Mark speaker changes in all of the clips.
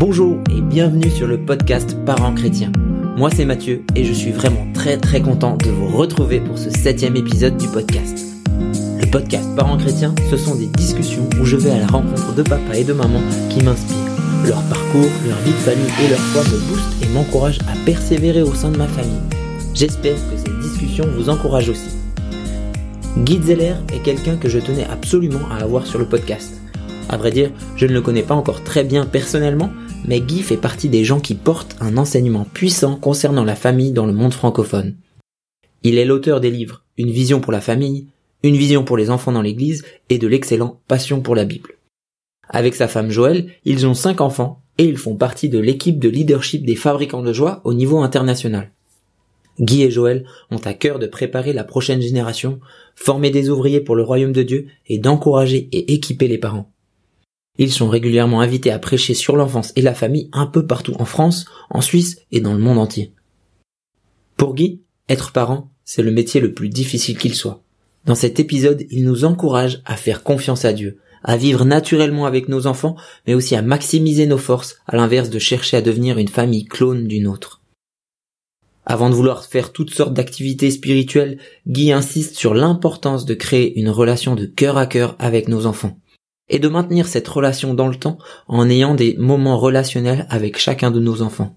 Speaker 1: Bonjour et bienvenue sur le podcast Parents chrétiens. Moi c'est Mathieu et je suis vraiment très très content de vous retrouver pour ce septième épisode du podcast. Le podcast Parents chrétiens, ce sont des discussions où je vais à la rencontre de papa et de maman qui m'inspirent. Leur parcours, leur vie de famille et leur foi me boostent et m'encouragent à persévérer au sein de ma famille. J'espère que ces discussions vous encouragent aussi. Guy Zeller est quelqu'un que je tenais absolument à avoir sur le podcast. À vrai dire, je ne le connais pas encore très bien personnellement, mais Guy fait partie des gens qui portent un enseignement puissant concernant la famille dans le monde francophone. Il est l'auteur des livres Une vision pour la famille, Une vision pour les enfants dans l'église et de l'excellent Passion pour la Bible. Avec sa femme Joël, ils ont cinq enfants et ils font partie de l'équipe de leadership des fabricants de joie au niveau international. Guy et Joël ont à cœur de préparer la prochaine génération, former des ouvriers pour le royaume de Dieu et d'encourager et équiper les parents. Ils sont régulièrement invités à prêcher sur l'enfance et la famille un peu partout en France, en Suisse et dans le monde entier. Pour Guy, être parent, c'est le métier le plus difficile qu'il soit. Dans cet épisode, il nous encourage à faire confiance à Dieu, à vivre naturellement avec nos enfants, mais aussi à maximiser nos forces, à l'inverse de chercher à devenir une famille clone d'une autre. Avant de vouloir faire toutes sortes d'activités spirituelles, Guy insiste sur l'importance de créer une relation de cœur à cœur avec nos enfants et de maintenir cette relation dans le temps en ayant des moments relationnels avec chacun de nos enfants.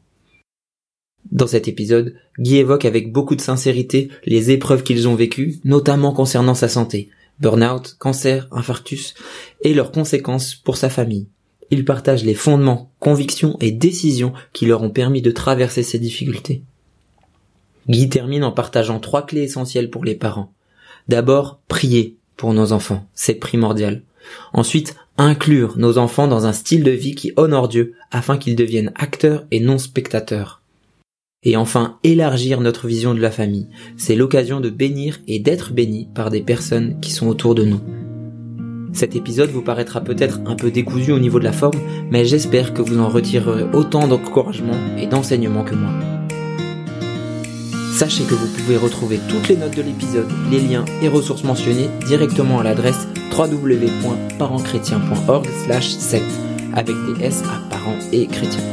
Speaker 1: Dans cet épisode, Guy évoque avec beaucoup de sincérité les épreuves qu'ils ont vécues, notamment concernant sa santé, burn-out, cancer, infarctus, et leurs conséquences pour sa famille. Il partage les fondements, convictions et décisions qui leur ont permis de traverser ces difficultés. Guy termine en partageant trois clés essentielles pour les parents. D'abord, prier pour nos enfants, c'est primordial. Ensuite, inclure nos enfants dans un style de vie qui honore Dieu afin qu'ils deviennent acteurs et non spectateurs. Et enfin, élargir notre vision de la famille. C'est l'occasion de bénir et d'être béni par des personnes qui sont autour de nous. Cet épisode vous paraîtra peut-être un peu décousu au niveau de la forme, mais j'espère que vous en retirerez autant d'encouragement et d'enseignement que moi. Sachez que vous pouvez retrouver toutes les notes de l'épisode, les liens et ressources mentionnées directement à l'adresse www.parentschrétien.org slash 7 avec des S à parents et chrétiens.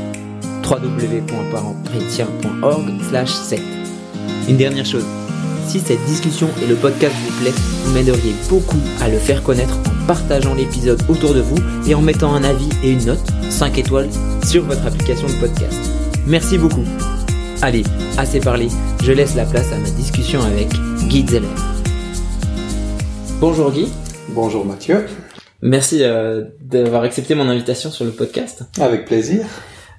Speaker 1: www.parentschrétien.org slash 7 Une dernière chose, si cette discussion et le podcast vous plaît, vous m'aideriez beaucoup à le faire connaître en partageant l'épisode autour de vous et en mettant un avis et une note, 5 étoiles, sur votre application de podcast. Merci beaucoup. Allez, assez parlé, je laisse la place à ma discussion avec Guy Zeller. Bonjour Guy.
Speaker 2: Bonjour Mathieu.
Speaker 1: Merci euh, d'avoir accepté mon invitation sur le podcast.
Speaker 2: Avec plaisir.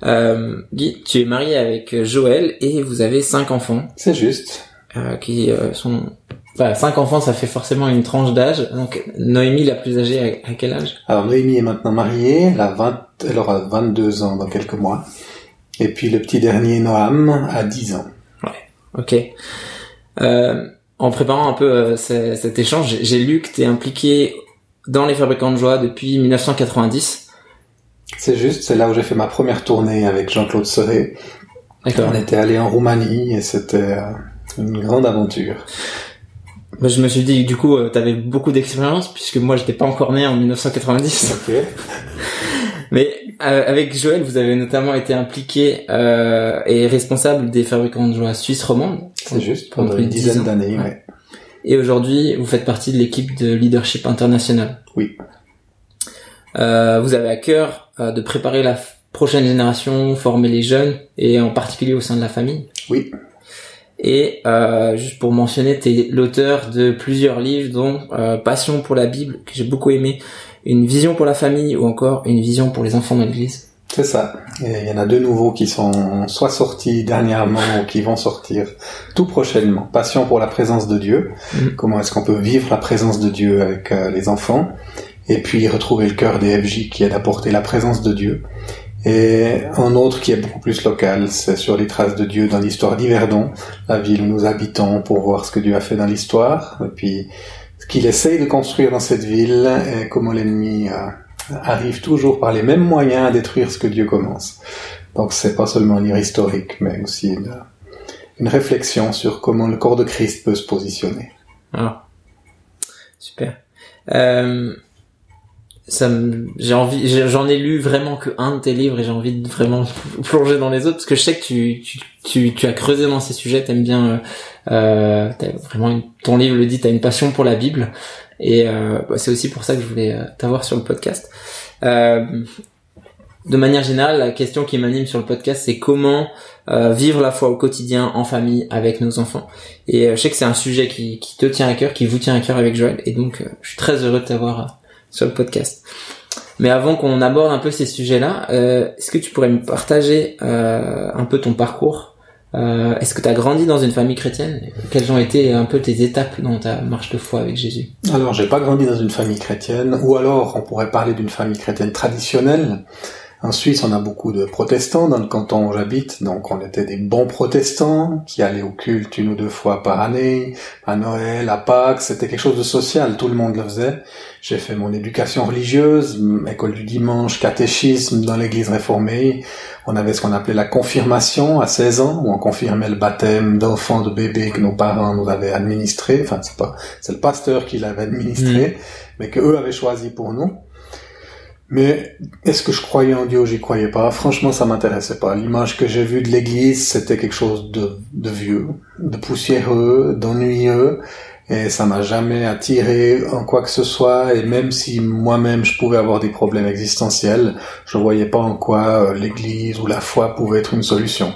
Speaker 1: Euh, Guy, tu es marié avec Joël et vous avez cinq enfants.
Speaker 2: C'est juste.
Speaker 1: Euh, qui euh, sont... Enfin, cinq enfants, ça fait forcément une tranche d'âge. Donc Noémie, la plus âgée, à, quel âge?
Speaker 2: Alors Noémie est maintenant mariée, elle, a 20, elle aura 22 ans dans quelques mois. Et puis le petit dernier, Noam, a 10 ans.
Speaker 1: Ouais, ok. Euh, en préparant un peu euh, cet échange, j'ai lu que tu es impliqué dans les fabricants de joie depuis 1990.
Speaker 2: C'est juste, c'est là où j'ai fait ma première tournée avec Jean-Claude Serré. D'accord. On était allé en Roumanie et c'était euh, une grande aventure.
Speaker 1: Bah, je me suis dit, du coup, tu avais beaucoup d'expérience puisque moi, j'étais pas encore né en 1990. Ok. Mais euh, avec Joël, vous avez notamment été impliqué euh, et responsable des fabricants de joie suisse romande.
Speaker 2: C'est juste pendant une dizaine d'années. Ouais.
Speaker 1: Et aujourd'hui, vous faites partie de l'équipe de leadership international.
Speaker 2: Oui.
Speaker 1: Euh, vous avez à cœur euh, de préparer la prochaine génération, former les jeunes et en particulier au sein de la famille.
Speaker 2: Oui.
Speaker 1: Et euh, juste pour mentionner, tu es l'auteur de plusieurs livres, dont euh, Passion pour la Bible, que j'ai beaucoup aimé, une vision pour la famille ou encore une vision pour les enfants de l'Église.
Speaker 2: C'est ça. il y en a deux nouveaux qui sont soit sortis dernièrement ou qui vont sortir tout prochainement. Passion pour la présence de Dieu. Mm. Comment est-ce qu'on peut vivre la présence de Dieu avec euh, les enfants? Et puis retrouver le cœur des FJ qui est d'apporter la présence de Dieu. Et un autre qui est beaucoup plus local, c'est sur les traces de Dieu dans l'histoire d'Yverdon, la ville où nous habitons pour voir ce que Dieu a fait dans l'histoire. Et puis qu'il essaye de construire dans cette ville et comment l'ennemi euh, arrive toujours par les mêmes moyens à détruire ce que Dieu commence. Donc c'est pas seulement un livre historique, mais aussi une, réflexion sur comment le corps de Christ peut se positionner.
Speaker 1: Ah, super. Euh, ça j'ai envie j'en ai lu vraiment que un de tes livres et j'ai envie de vraiment plonger dans les autres parce que je sais que tu tu tu, tu as creusé dans ces sujets t'aimes bien euh, vraiment ton livre le dit t'as une passion pour la Bible et euh, bah, c'est aussi pour ça que je voulais euh, t'avoir sur le podcast. Euh, de manière générale la question qui m'anime sur le podcast c'est comment euh, vivre la foi au quotidien en famille avec nos enfants et je sais que c'est un sujet qui, qui te tient à cœur qui vous tient à cœur avec Joël et donc je suis très heureux de t'avoir sur le podcast. Mais avant qu'on aborde un peu ces sujets-là, euh, est-ce que tu pourrais me partager euh, un peu ton parcours? Euh, Est-ce que tu as grandi dans une famille chrétienne? Quelles ont été un peu tes étapes dans ta marche de foi avec Jésus?
Speaker 2: Alors, j'ai pas grandi dans une famille chrétienne, ou alors on pourrait parler d'une famille chrétienne traditionnelle. En Suisse, on a beaucoup de protestants dans le canton où j'habite, donc on était des bons protestants qui allaient au culte une ou deux fois par année, à Noël, à Pâques, c'était quelque chose de social, tout le monde le faisait. J'ai fait mon éducation religieuse, école du dimanche, catéchisme dans l'église réformée. On avait ce qu'on appelait la confirmation à 16 ans, où on confirmait le baptême d'enfants, de bébés que nos parents nous avaient administré. Enfin, c'est pas, c'est le pasteur qui l'avait administré, mmh. mais que eux avaient choisi pour nous. Mais est-ce que je croyais en Dieu J'y croyais pas? Franchement, ça m'intéressait pas. L'image que j'ai vue de l'Église, c'était quelque chose de, de vieux, de poussiéreux, d'ennuyeux, et ça m'a jamais attiré en quoi que ce soit. Et même si moi-même je pouvais avoir des problèmes existentiels, je voyais pas en quoi euh, l'Église ou la foi pouvait être une solution.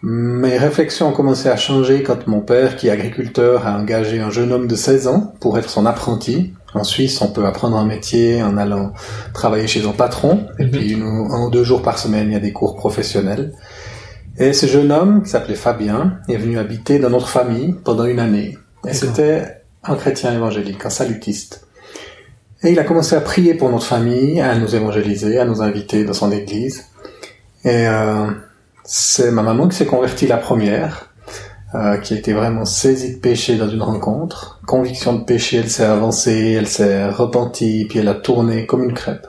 Speaker 2: Mes réflexions ont commencé à changer quand mon père, qui est agriculteur, a engagé un jeune homme de 16 ans pour être son apprenti en Suisse, on peut apprendre un métier en allant travailler chez un patron, et mhm. puis un ou deux jours par semaine, il y a des cours professionnels. Et ce jeune homme, qui s'appelait Fabien, est venu habiter dans notre famille pendant une année. Et c'était un chrétien évangélique, un salutiste. Et il a commencé à prier pour notre famille, à nous évangéliser, à nous inviter dans son église. Et euh, c'est ma maman qui s'est convertie la première. Euh, qui a été vraiment saisie de péché dans une rencontre. Conviction de péché, elle s'est avancée, elle s'est repentie, puis elle a tourné comme une crêpe.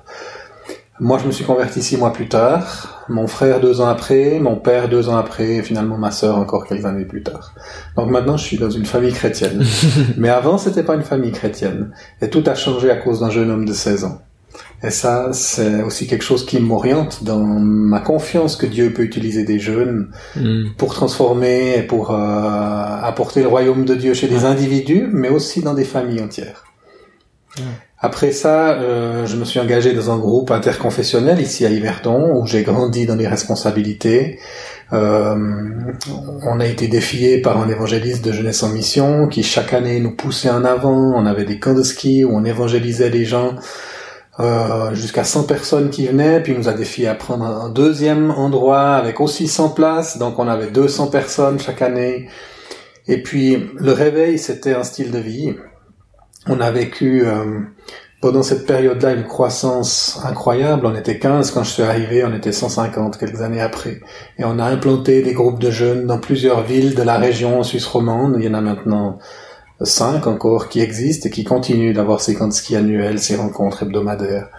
Speaker 2: Moi, je me suis converti six mois plus tard, mon frère deux ans après, mon père deux ans après, et finalement ma sœur encore quelques années plus tard. Donc maintenant, je suis dans une famille chrétienne. Mais avant, c'était pas une famille chrétienne. Et tout a changé à cause d'un jeune homme de 16 ans. Et ça, c'est aussi quelque chose qui m'oriente dans ma confiance que Dieu peut utiliser des jeunes mm. pour transformer et pour euh, apporter le royaume de Dieu chez des individus, mais aussi dans des familles entières. Après ça, euh, je me suis engagé dans un groupe interconfessionnel ici à Yverdon, où j'ai grandi dans les responsabilités. Euh, on a été défié par un évangéliste de jeunesse en mission qui chaque année nous poussait en avant. On avait des camps de ski où on évangélisait les gens euh, jusqu'à 100 personnes qui venaient, puis il nous a défié à prendre un deuxième endroit avec aussi 100 places, donc on avait 200 personnes chaque année. Et puis le réveil, c'était un style de vie. On a vécu euh, pendant cette période-là une croissance incroyable. On était 15 quand je suis arrivé, on était 150 quelques années après. Et on a implanté des groupes de jeunes dans plusieurs villes de la région Suisse romande. Il y en a maintenant cinq encore qui existent et qui continuent d'avoir ces camps de ski annuels, ces rencontres hebdomadaires.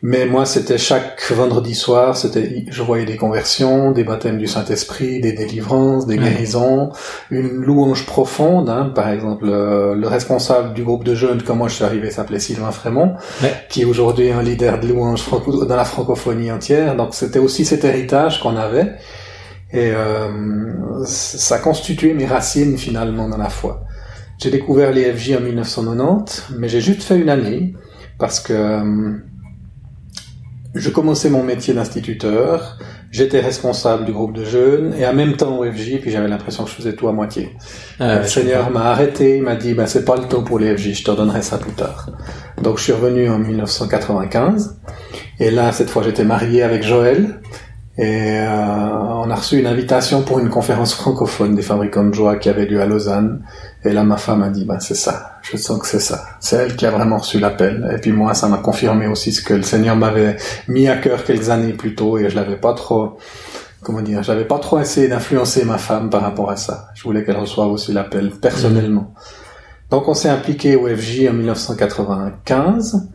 Speaker 2: Mais moi, c'était chaque vendredi soir, c'était, je voyais des conversions, des baptêmes du Saint-Esprit, des délivrances, des guérisons, une louange profonde. Hein. Par exemple, le, responsable du groupe de jeunes, quand moi je suis arrivé, s'appelait Sylvain Frémont, qui est aujourd'hui un leader de louange dans la francophonie entière. Donc c'était aussi cet héritage qu'on avait. Et euh, ça constituait mes racines finalement dans la foi. J'ai découvert les FJ en 1990, mais j'ai juste fait une année parce que euh, je commençais mon métier d'instituteur, j'étais responsable du groupe de jeunes et en même temps au FJ, puis j'avais l'impression que je faisais tout à moitié. Ah, le Seigneur m'a arrêté, il m'a dit bah, c'est pas le temps pour les FJ, je te donnerai ça plus tard. Donc je suis revenu en 1995 et là cette fois j'étais marié avec Joël et euh, on a reçu une invitation pour une conférence francophone des fabricants de joie qui avait lieu à Lausanne. Et là, ma femme a dit, ben c'est ça, je sens que c'est ça. C'est elle qui a vraiment reçu l'appel. Et puis moi, ça m'a confirmé aussi ce que le Seigneur m'avait mis à cœur quelques années plus tôt et je l'avais pas trop, comment dire, j'avais pas trop essayé d'influencer ma femme par rapport à ça. Je voulais qu'elle reçoive aussi l'appel personnellement. Donc on s'est impliqué au FJ en 1995.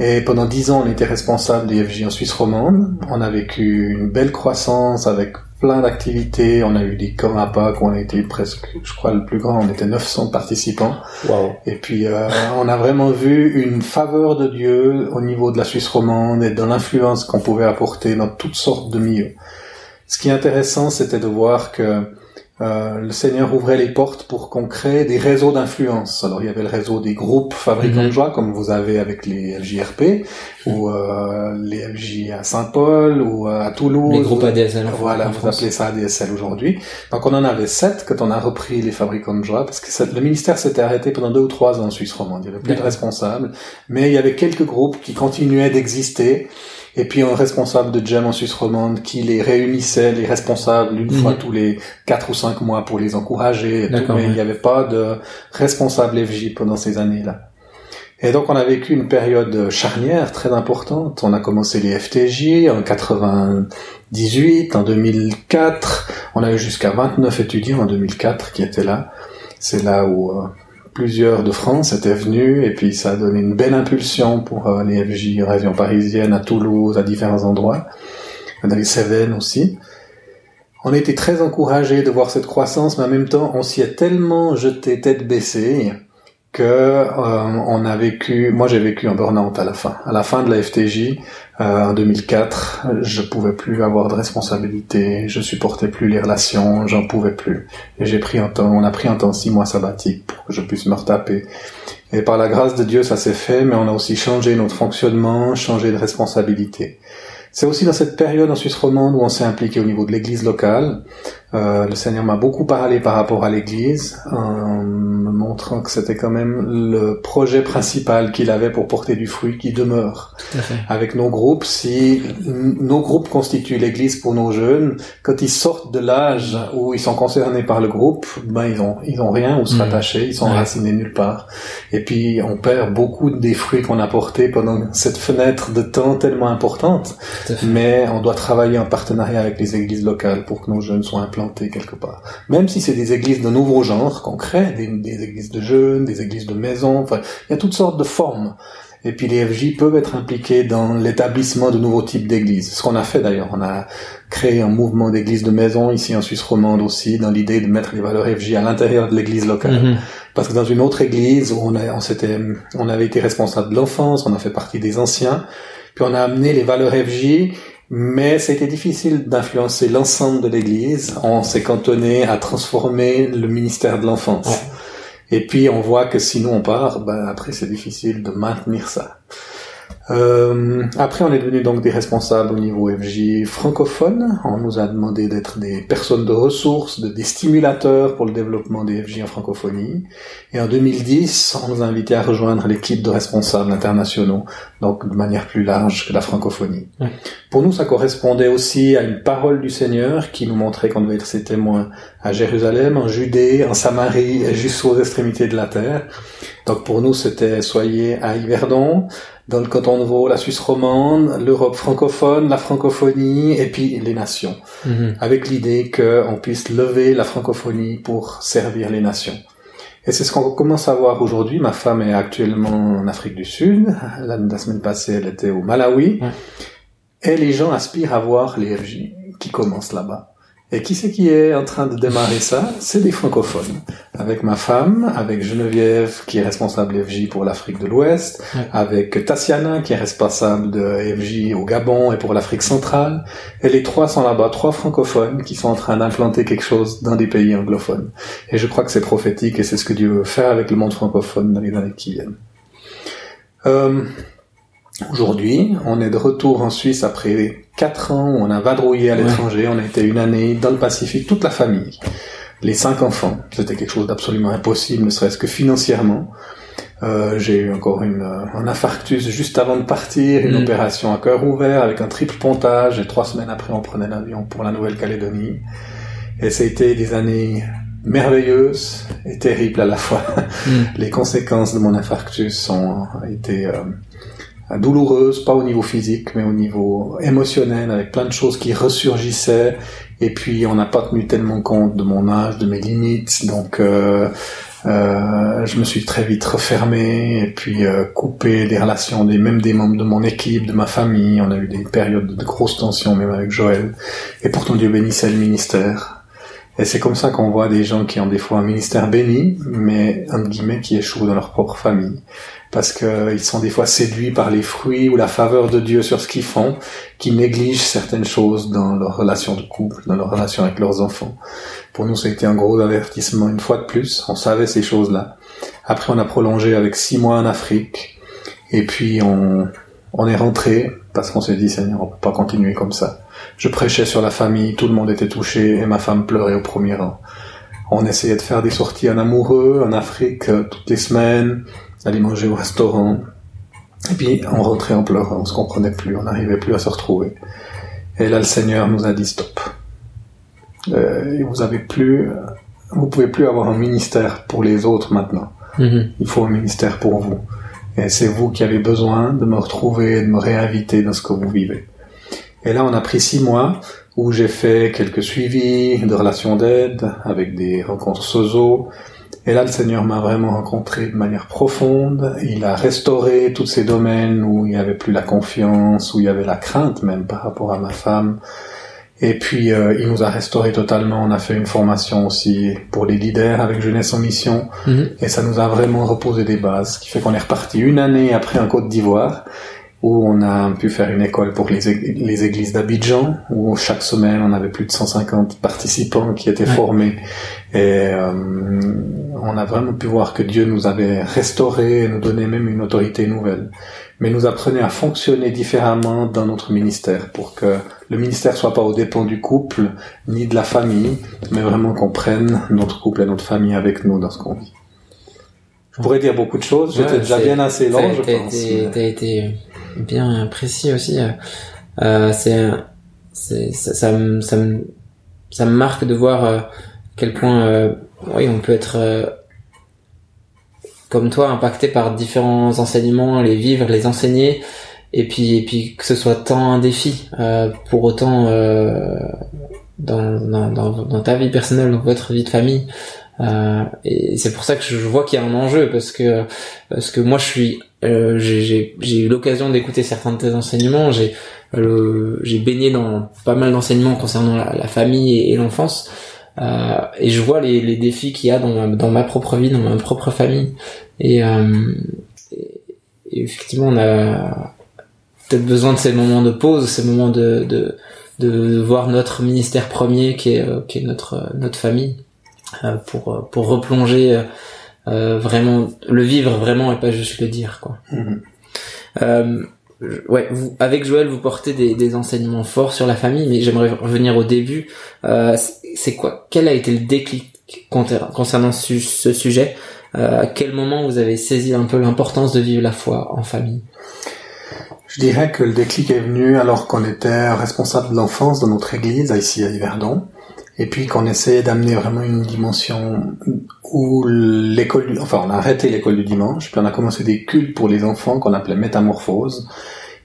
Speaker 2: Et pendant dix ans, on était responsable des FJ en Suisse romande. On a vécu une belle croissance avec plein d'activités. On a eu des camps à Pâques, on a été presque, je crois, le plus grand, on était 900 participants.
Speaker 1: Wow.
Speaker 2: Et puis, euh, on a vraiment vu une faveur de Dieu au niveau de la Suisse romande et dans l'influence qu'on pouvait apporter dans toutes sortes de milieux. Ce qui est intéressant, c'était de voir que euh, le Seigneur ouvrait les portes pour qu'on crée des réseaux d'influence. Alors il y avait le réseau des groupes fabricants de
Speaker 1: Mhm.
Speaker 2: joie, comme vous avez avec les FJRP, ou euh, les FJ à Saint-Paul, ou euh, à Toulouse.
Speaker 1: Les groupes ADSL. en
Speaker 2: Voilà, vous appelez ça ADSL aujourd'hui. Donc on en avait sept quand on a repris les fabricants de joie, parce que ça- le ministère s'était arrêté pendant deux ou trois ans en Suisse romande. Il n'y avait plus de responsables, mais il y avait quelques groupes qui continuaient d'exister. Et puis un responsable de Gem en Suisse romande qui les réunissait, les responsables, une
Speaker 1: Mhm.
Speaker 2: fois tous les quatre ou cinq mois pour les encourager. et tout. Mais
Speaker 1: ouais.
Speaker 2: il n'y avait pas de responsable FJ pendant ces années-là. Et donc on a vécu une période charnière très importante. On a commencé les FTJ en 98, en 2004. On a eu jusqu'à 29 étudiants en 2004 qui étaient là. C'est là où euh, plusieurs de France étaient venus et puis ça a donné une belle impulsion pour euh, les FJ en région parisienne, à Toulouse, à différents endroits, dans les Cévennes aussi. On été très encouragés de voir cette croissance, mais en même temps, on s'y est tellement jeté tête baissée que euh, on a vécu. Moi, j'ai vécu un burn-out à la fin. À la fin de la FTJ, euh, en 2004, je pouvais plus avoir de responsabilité, je supportais plus les relations, j'en pouvais plus. Et j'ai pris un temps, on a pris un temps six mois sabbatique pour que je puisse me retaper. Et par la grâce de Dieu, ça s'est fait, mais on a aussi changé notre fonctionnement, changé de responsabilité. C'est aussi dans cette période en Suisse romande où on s'est impliqué au niveau de l'église locale. Euh, le Seigneur m'a beaucoup parlé par rapport à l'église, en me montrant que c'était quand même le projet principal qu'il avait pour porter du fruit qui demeure.
Speaker 1: Tout à fait.
Speaker 2: Avec nos groupes, si nos groupes constituent l'église pour nos jeunes, quand ils sortent de l'âge où ils sont concernés par le groupe, ben ils ont ils ont rien où se
Speaker 1: Mhm.
Speaker 2: rattacher, ils sont
Speaker 1: Ouais.
Speaker 2: enracinés nulle part. Et puis on perd beaucoup des fruits qu'on a portés pendant cette fenêtre de temps tellement importante. Mais on doit travailler en partenariat avec les églises locales pour que nos jeunes soient quelque part. Même si c'est des églises de nouveaux genres qu'on crée, des, des églises de jeunes, des églises de maison, enfin, il y a toutes sortes de formes. Et puis les FJ peuvent être impliqués dans l'établissement de nouveaux types d'églises. Ce qu'on a fait d'ailleurs, on a créé un mouvement d'églises de maison ici en Suisse romande aussi, dans l'idée de mettre les valeurs FJ à l'intérieur de l'église locale.
Speaker 1: Mhm.
Speaker 2: Parce que dans une autre église où on, a, on, s'était, on avait été responsable de l'enfance, on a fait partie des anciens, puis on a amené les valeurs FJ, mais c'était difficile d'influencer l'ensemble de l'église. On s'est cantonné à transformer le ministère de l'enfance.
Speaker 1: Ouais.
Speaker 2: Et puis on voit que si nous on part, ben après c'est difficile de maintenir ça. Euh, après, on est devenu donc des responsables au niveau FJ francophone. On nous a demandé d'être des personnes de ressources, de, des stimulateurs pour le développement des FJ en francophonie. Et en 2010, on nous a invités à rejoindre l'équipe de responsables internationaux, donc de manière plus large que la francophonie.
Speaker 1: Ouais.
Speaker 2: Pour nous, ça correspondait aussi à une parole du Seigneur qui nous montrait qu'on devait être ses témoins à Jérusalem, en Judée, en Samarie et jusqu'aux extrémités de la terre. Donc pour nous, c'était soyez à Yverdon, dans le canton de Vaud, la Suisse romande, l'Europe francophone, la francophonie et puis les nations,
Speaker 1: Mhm.
Speaker 2: avec l'idée qu'on puisse lever la francophonie pour servir les nations. Et c'est ce qu'on commence à voir aujourd'hui. Ma femme est actuellement en Afrique du Sud. La, la semaine passée, elle était au Malawi. Et les gens aspirent à voir les FJ qui commencent là-bas. Et qui c'est qui est en train de démarrer ça? C'est des francophones. Avec ma femme, avec Geneviève qui est responsable FJ pour l'Afrique de l'Ouest,
Speaker 1: Ouais.
Speaker 2: avec Tassiana qui est responsable de FJ au Gabon et pour l'Afrique centrale. Et les trois sont là-bas, trois francophones qui sont en train d'implanter quelque chose dans des pays anglophones. Et je crois que c'est prophétique et c'est ce que Dieu veut faire avec le monde francophone dans les années qui viennent. Euh, Aujourd'hui, on est de retour en Suisse après quatre ans où on a vadrouillé à
Speaker 1: Ouais.
Speaker 2: l'étranger. On a été une année dans le Pacifique, toute la famille. Les cinq enfants. C'était quelque chose d'absolument impossible, ne serait-ce que financièrement. Euh, j'ai eu encore une, euh, un infarctus juste avant de partir, une
Speaker 1: Mm.
Speaker 2: opération à cœur ouvert avec un triple pontage et trois semaines après on prenait l'avion pour la Nouvelle-Calédonie. Et ça a été des années merveilleuses et terribles à la fois.
Speaker 1: Mhm.
Speaker 2: Les conséquences de mon infarctus ont été euh, douloureuses, pas au niveau physique, mais au niveau émotionnel, avec plein de choses qui ressurgissaient. Et puis, on n'a pas tenu tellement compte de mon âge, de mes limites. Donc, euh, Euh, je me suis très vite refermé et puis euh, coupé des relations des même des membres de mon équipe, de ma famille. On a eu des périodes de grosses tensions même avec Joël. Et pourtant Dieu bénissait le ministère. Et c'est comme ça qu'on voit des gens qui ont des fois un ministère béni, mais entre guillemets qui échouent dans leur propre famille parce qu'ils sont des fois séduits par les fruits ou la faveur de Dieu sur ce qu'ils font, qui négligent certaines choses dans leur relation de couple, dans leur relation avec leurs enfants. Pour nous, ça a été un gros avertissement une fois de plus. On savait ces choses-là. Après, on a prolongé avec six mois en Afrique, et puis on, on est rentré parce qu'on s'est dit Seigneur, on peut pas continuer comme ça. Je prêchais sur la famille, tout le monde était touché et ma femme pleurait au premier rang. On essayait de faire des sorties en amoureux en Afrique euh, toutes les semaines aller manger au restaurant. Et puis on rentrait en pleurant, on se comprenait plus, on n'arrivait plus à se retrouver. Et là, le Seigneur nous a dit stop. Euh, vous avez plus, vous pouvez plus avoir un ministère pour les autres maintenant. Mhm. Il faut un ministère pour vous. Et c'est vous qui avez besoin de me retrouver, de me réinviter dans ce que vous vivez. Et là, on a pris six mois où j'ai fait quelques suivis de relations d'aide avec des rencontres SOZO, et là, le Seigneur m'a vraiment rencontré de manière profonde. Il a restauré tous ces domaines où il n'y avait plus la confiance, où il y avait la crainte même par rapport à ma femme. Et puis, euh, il nous a restauré totalement. On a fait une formation aussi pour les leaders avec Jeunesse en Mission. Mhm. Et ça nous a vraiment reposé des bases, ce qui fait qu'on est reparti une année après en Côte d'Ivoire où on a pu faire une école pour les, églises d'Abidjan, où chaque semaine on avait plus de 150 participants qui étaient formés. Et euh, on a vraiment pu voir que Dieu nous avait restauré et nous donnait même une autorité nouvelle. Mais nous apprenait à fonctionner différemment dans notre ministère pour que le ministère soit pas au dépend du couple ni de la famille, mais vraiment qu'on prenne notre couple et notre famille avec nous dans ce qu'on vit. Je pourrais dire beaucoup de choses, j'étais déjà bien assez long, je pense.
Speaker 1: T'as été bien précis aussi. Euh, c'est, c'est, ça, ça, me, ça, me, ça me marque de voir euh, quel point, euh, oui, on peut être euh, comme toi impacté par différents enseignements, les vivre, les enseigner, et puis, et puis que ce soit tant un défi. Euh, pour autant, dans, dans, dans, dans, ta vie personnelle, dans votre vie de famille. Euh, et c'est pour ça que je vois qu'il y a un enjeu parce que parce que moi je suis euh, j'ai eu l'occasion d'écouter certains de tes enseignements. J'ai euh, j'ai baigné dans pas mal d'enseignements concernant la, famille et, l'enfance. Euh, et je vois les, les défis qu'il y a dans ma, dans ma propre vie, dans ma propre famille. Et, euh, et effectivement, on a peut-être besoin de ces moments de pause, ces moments de, de, de voir notre ministère premier qui est, qui est notre, notre famille, pour, pour replonger euh, vraiment le vivre vraiment et pas juste le dire quoi. Mhm. Euh, ouais, vous, avec Joël, vous portez des, des, enseignements forts sur la famille, mais j'aimerais revenir au début. Euh, c'est quoi Quel a été le déclic concernant ce, ce sujet? Euh, À quel moment vous avez saisi un peu l'importance de vivre la foi en famille?
Speaker 2: Je dirais que le déclic est venu alors qu'on était responsable de l'enfance dans notre église ici à Yverdon et puis qu'on essayait d'amener vraiment une dimension où l'école, enfin on a arrêté l'école du dimanche, puis on a commencé des cultes pour les enfants qu'on appelait métamorphose.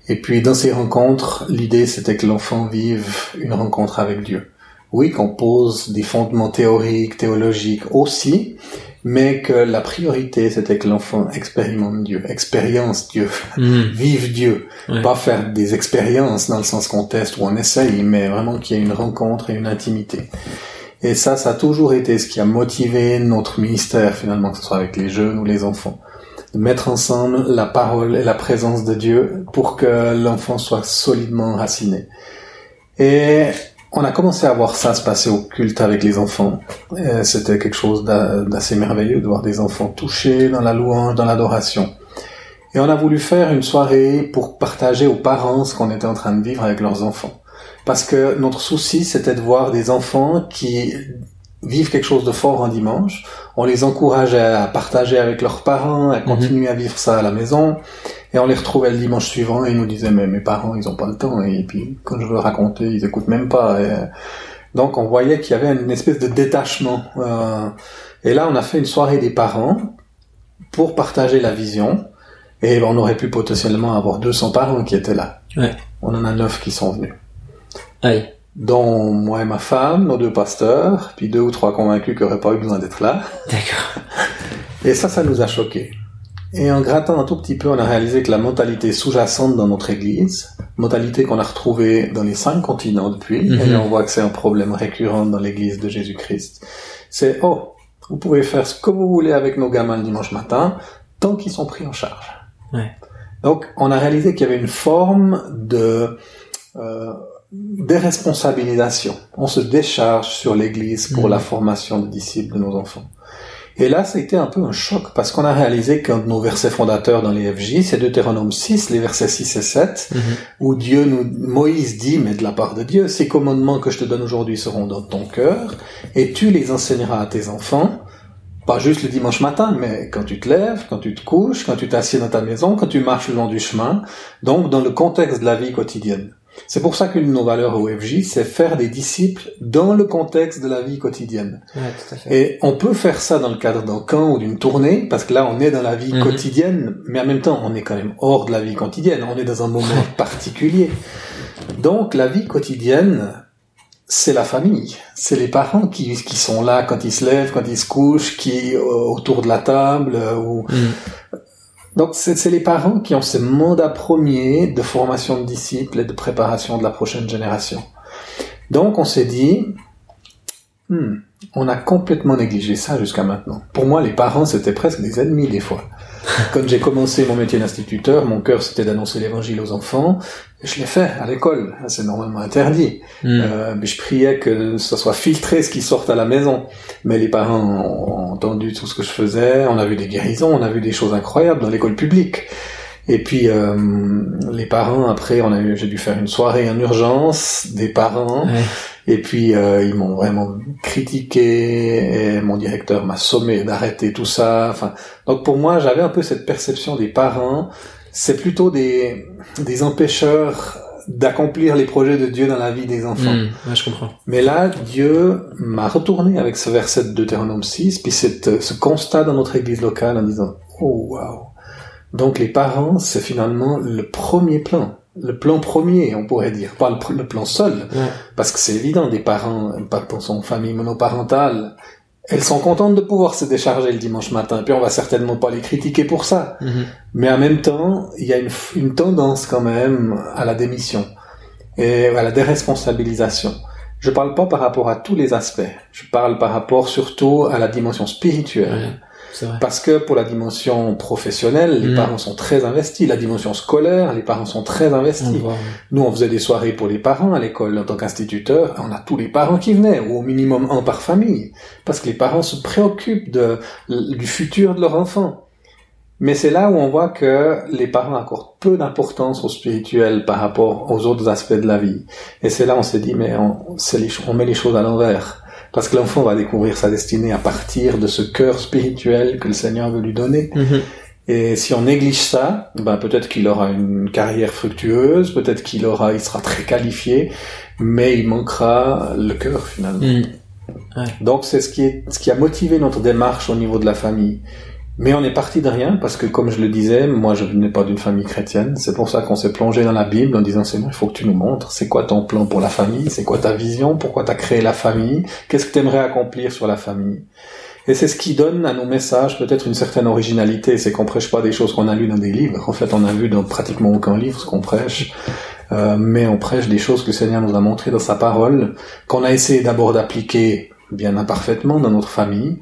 Speaker 2: Et puis dans ces rencontres, l'idée c'était que l'enfant vive une rencontre avec Dieu. Oui, qu'on pose des fondements théoriques, théologiques aussi, mais que la priorité c'était que l'enfant expérimente Dieu, expérience Dieu, hmm. vive Dieu, pas faire des expériences dans le sens qu'on teste ou on essaye, mais vraiment qu'il y ait une rencontre et une intimité. Et ça, ça a toujours été ce qui a motivé notre ministère finalement, que ce soit avec les jeunes ou les enfants, de mettre ensemble la parole et la présence de Dieu pour que l'enfant soit solidement enraciné. Et on a commencé à voir ça se passer au culte avec les enfants. C'était quelque chose d'assez merveilleux de voir des enfants touchés dans la louange, dans l'adoration. Et on a voulu faire une soirée pour partager aux parents ce qu'on était en train de vivre avec leurs enfants. Parce que notre souci, c'était de voir des enfants qui vivent quelque chose de fort un dimanche. On les encourageait à partager avec leurs parents, à mhm. continuer à vivre ça à la maison. Et on les retrouvait le dimanche suivant et ils nous disaient mais mes parents ils ont pas le temps et puis quand je veux raconter ils écoutent même pas. Et donc on voyait qu'il y avait une espèce de détachement. Euh, et là on a fait une soirée des parents pour partager la vision et on aurait pu potentiellement avoir 200 parents qui étaient là. Ouais. On en a 9 qui sont venus. Aïe. Dont moi et ma femme, nos deux pasteurs, puis deux ou trois convaincus qui n'auraient pas eu besoin d'être là.
Speaker 1: D'accord.
Speaker 2: Et ça, ça nous a choqués. Et en grattant un tout petit peu, on a réalisé que la mentalité sous-jacente dans notre Église, mentalité qu'on a retrouvée dans les cinq continents depuis,
Speaker 1: Mhm.
Speaker 2: et on voit que c'est un problème récurrent dans l'Église de Jésus-Christ, c'est « Oh, vous pouvez faire ce que vous voulez avec nos gamins le dimanche matin, tant qu'ils sont pris en charge.
Speaker 1: Ouais.
Speaker 2: Donc, on a réalisé qu'il y avait une forme de euh, déresponsabilisation. On se décharge sur l'Église pour
Speaker 1: Mhm.
Speaker 2: la formation de disciples de nos enfants. Et là, ça a été un peu un choc parce qu'on a réalisé qu'un de nos versets fondateurs dans les FJ, c'est Deutéronome 6, les versets 6 et 7,
Speaker 1: Mhm.
Speaker 2: où Dieu nous, Moïse dit, mais de la part de Dieu, ces commandements que je te donne aujourd'hui seront dans ton cœur, et tu les enseigneras à tes enfants, pas juste le dimanche matin, mais quand tu te lèves, quand tu te couches, quand tu t'assieds dans ta maison, quand tu marches le long du chemin, donc dans le contexte de la vie quotidienne. C'est pour ça qu'une de nos valeurs au FJ, c'est faire des disciples dans le contexte de la vie quotidienne.
Speaker 1: Ouais, tout à fait.
Speaker 2: Et on peut faire ça dans le cadre d'un camp ou d'une tournée, parce que là, on est dans la vie
Speaker 1: Mhm.
Speaker 2: quotidienne, mais en même temps, on est quand même hors de la vie quotidienne. On est dans un moment particulier. Donc, la vie quotidienne, c'est la famille. C'est les parents qui, qui sont là quand ils se lèvent, quand ils se couchent, qui, euh, autour de la table, euh, ou,
Speaker 1: Mhm.
Speaker 2: Donc c'est les parents qui ont ce mandat premier de formation de disciples et de préparation de la prochaine génération. Donc on s'est dit, Hmm, on a complètement négligé ça jusqu'à maintenant. Pour moi, les parents, c'était presque des ennemis des fois. Quand j'ai commencé mon métier d'instituteur, mon cœur c'était d'annoncer l'évangile aux enfants. Et je l'ai fait à l'école, c'est normalement interdit.
Speaker 1: Mhm.
Speaker 2: Euh, mais je priais que ça soit filtré ce qui sorte à la maison. Mais les parents ont entendu tout ce que je faisais, on a vu des guérisons, on a vu des choses incroyables dans l'école publique. Et puis euh, les parents, après, on a j'ai dû faire une soirée en urgence des parents.
Speaker 1: Ouais.
Speaker 2: Et puis euh, ils m'ont vraiment critiqué et mon directeur m'a sommé d'arrêter tout ça. Enfin, donc pour moi, j'avais un peu cette perception des parents. C'est plutôt des des empêcheurs d'accomplir les projets de Dieu dans la vie des enfants.
Speaker 1: Mhm. Ouais, je comprends.
Speaker 2: Mais là, Dieu m'a retourné avec ce verset de Deutéronome 6, puis cette, ce constat dans notre église locale en disant, oh wow. Donc les parents, c'est finalement le premier plan. Le plan premier, on pourrait dire. Pas le, plan seul.
Speaker 1: Ouais.
Speaker 2: Parce que c'est évident, des parents, pas pour son famille monoparentale, elles sont contentes de pouvoir se décharger le dimanche matin. Et puis on va certainement pas les critiquer pour ça.
Speaker 1: Mhm.
Speaker 2: Mais en même temps, il y a une, tendance quand même à la démission et à la déresponsabilisation. Je parle pas par rapport à tous les aspects. Je parle par rapport surtout à la dimension spirituelle.
Speaker 1: Ouais.
Speaker 2: Parce que pour la dimension professionnelle, les
Speaker 1: Mm.
Speaker 2: parents sont très investis. La dimension scolaire, les parents sont très investis. Nous, on faisait des soirées pour les parents à l'école en tant qu'instituteur. On a tous les parents qui venaient, ou au minimum un par famille. Parce que les parents se préoccupent de, du futur de leur enfant. Mais c'est là où on voit que les parents accordent peu d'importance au spirituel par rapport aux autres aspects de la vie. Et c'est là où on s'est dit, mais les, on met les choses à l'envers. Parce que l'enfant va découvrir sa destinée à partir de ce cœur spirituel que le Seigneur veut lui donner.
Speaker 1: Mhm.
Speaker 2: Et si on néglige ça, ben peut-être qu'il aura une carrière fructueuse, peut-être qu'il aura, il sera très qualifié, mais il manquera le cœur finalement.
Speaker 1: Mhm.
Speaker 2: Donc c'est ce qui est, ce qui a motivé notre démarche au niveau de la famille. Mais on est parti de rien parce que comme je le disais, moi je venais pas d'une famille chrétienne. C'est pour ça qu'on s'est plongé dans la Bible en disant Seigneur, il faut que tu nous montres. C'est quoi ton plan pour la famille? C'est quoi ta vision? Pourquoi tu as créé la famille? Qu'est-ce que tu aimerais accomplir sur la famille? Et c'est ce qui donne à nos messages peut-être une certaine originalité. C'est qu'on prêche pas des choses qu'on a lues dans des livres. En fait, on a vu dans pratiquement aucun livre ce qu'on prêche. Euh, mais on prêche des choses que le Seigneur nous a montrées dans sa parole, qu'on a essayé d'abord d'appliquer bien imparfaitement dans notre famille.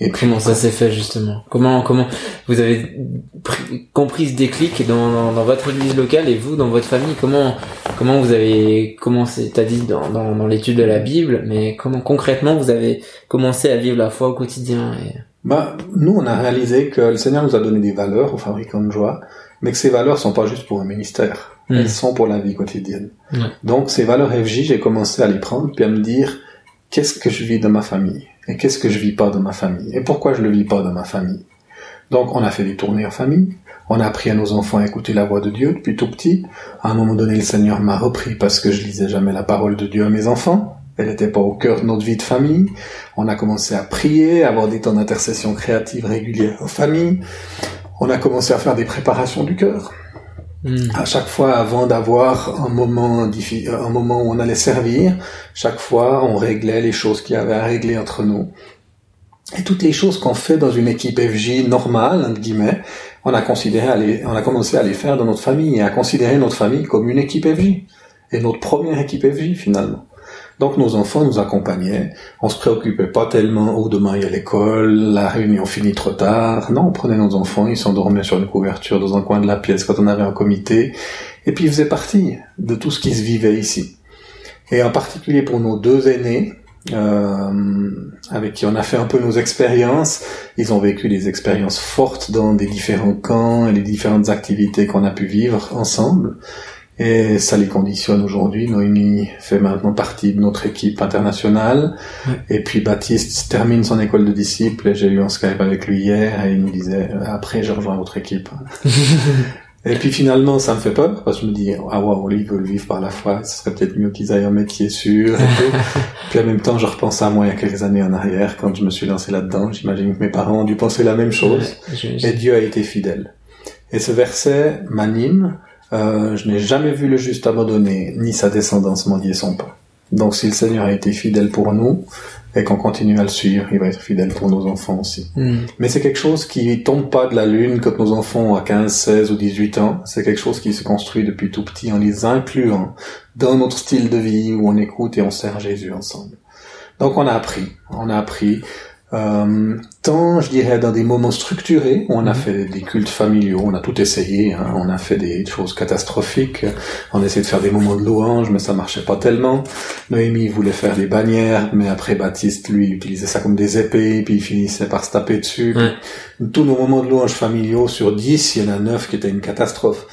Speaker 2: Et puis
Speaker 1: Comment ça s'est fait justement? Comment comment vous avez pris- compris ce déclic dans, dans, dans votre église locale et vous dans votre famille? Comment comment vous avez commencé T'as dit dans, dans, dans l'étude de la Bible, mais comment concrètement vous avez commencé à vivre la foi au quotidien et...
Speaker 2: Bah, nous, on a réalisé que le Seigneur nous a donné des valeurs aux fabricants de joie, mais que ces valeurs sont pas juste pour un ministère.
Speaker 1: Mm.
Speaker 2: Elles sont pour la vie quotidienne. Donc, ces valeurs FJ, j'ai commencé à les prendre, puis à me dire, qu'est-ce que je vis dans ma famille? Et qu'est-ce que je vis pas dans ma famille? Et pourquoi je le vis pas dans ma famille? Donc, on a fait des tournées en famille. On a appris à nos enfants à écouter la voix de Dieu depuis tout petit. À un moment donné, le Seigneur m'a repris parce que je lisais jamais la parole de Dieu à mes enfants. Elle n'était pas au cœur de notre vie de famille. On a commencé à prier, à avoir des temps d'intercession créative réguliers en famille. On a commencé à faire des préparations du cœur.
Speaker 1: Hmm.
Speaker 2: À chaque fois, avant d'avoir un moment, diffi- un moment où on allait servir, chaque fois, on réglait les choses qu'il y avait à régler entre nous. Et toutes les choses qu'on fait dans une équipe FJ normale, entre guillemets, on a considéré on a commencé à les faire dans notre famille et à considérer notre famille comme une équipe FJ. Et notre première équipe FJ, finalement. Donc nos enfants nous accompagnaient, on se préoccupait pas tellement, oh demain il y a l'école, la réunion finit trop tard. Non, on prenait nos enfants, ils s'endormaient sur une couverture dans un coin de la pièce quand on avait un comité, et puis ils faisaient partie de tout ce qui se vivait ici. Et en particulier pour nos deux aînés, euh, avec qui on a fait un peu nos expériences. Ils ont vécu des expériences fortes dans des différents camps et les différentes activités qu'on a pu vivre ensemble. Et ça les conditionne aujourd'hui. Noémie fait maintenant partie de notre équipe internationale. Et puis Baptiste termine son école de disciples. Et j'ai eu un Skype avec lui hier et il nous disait après je rejoins votre équipe. Et puis finalement, ça me fait peur parce que je me dis ah wow, ils veulent vivre par la foi, ce serait peut-être mieux qu'ils aillent un métier sûr. puis en même temps, je repense à moi il y a quelques années en arrière quand je me suis lancé là-dedans. J'imagine que mes parents ont dû penser la même chose. et Dieu a été fidèle. Et ce verset m'anime. Euh, je n'ai jamais vu le juste abandonné, ni sa descendance mendier son pain. Donc si le Seigneur a été fidèle pour nous, et qu'on continue à le suivre, il va être fidèle pour nos enfants aussi. Hmm. Mais c'est quelque chose qui tombe pas de la lune quand nos enfants ont 15, 16 ou 18 ans. C'est quelque chose qui se construit depuis tout petit en les incluant dans notre style de vie où on écoute et on sert Jésus ensemble. Donc on a appris, on a appris euh, tant, je dirais, dans des moments structurés, où on a mhm. fait des cultes familiaux, on a tout essayé, hein, on a fait des choses catastrophiques, on a essayé de faire des moments de louange, mais ça marchait pas tellement. Noémie voulait faire des bannières, mais après Baptiste, lui, il utilisait ça comme des épées, puis il finissait par se taper dessus. Tous nos moments de louange familiaux, sur 10, il y en a 9 qui étaient une catastrophe.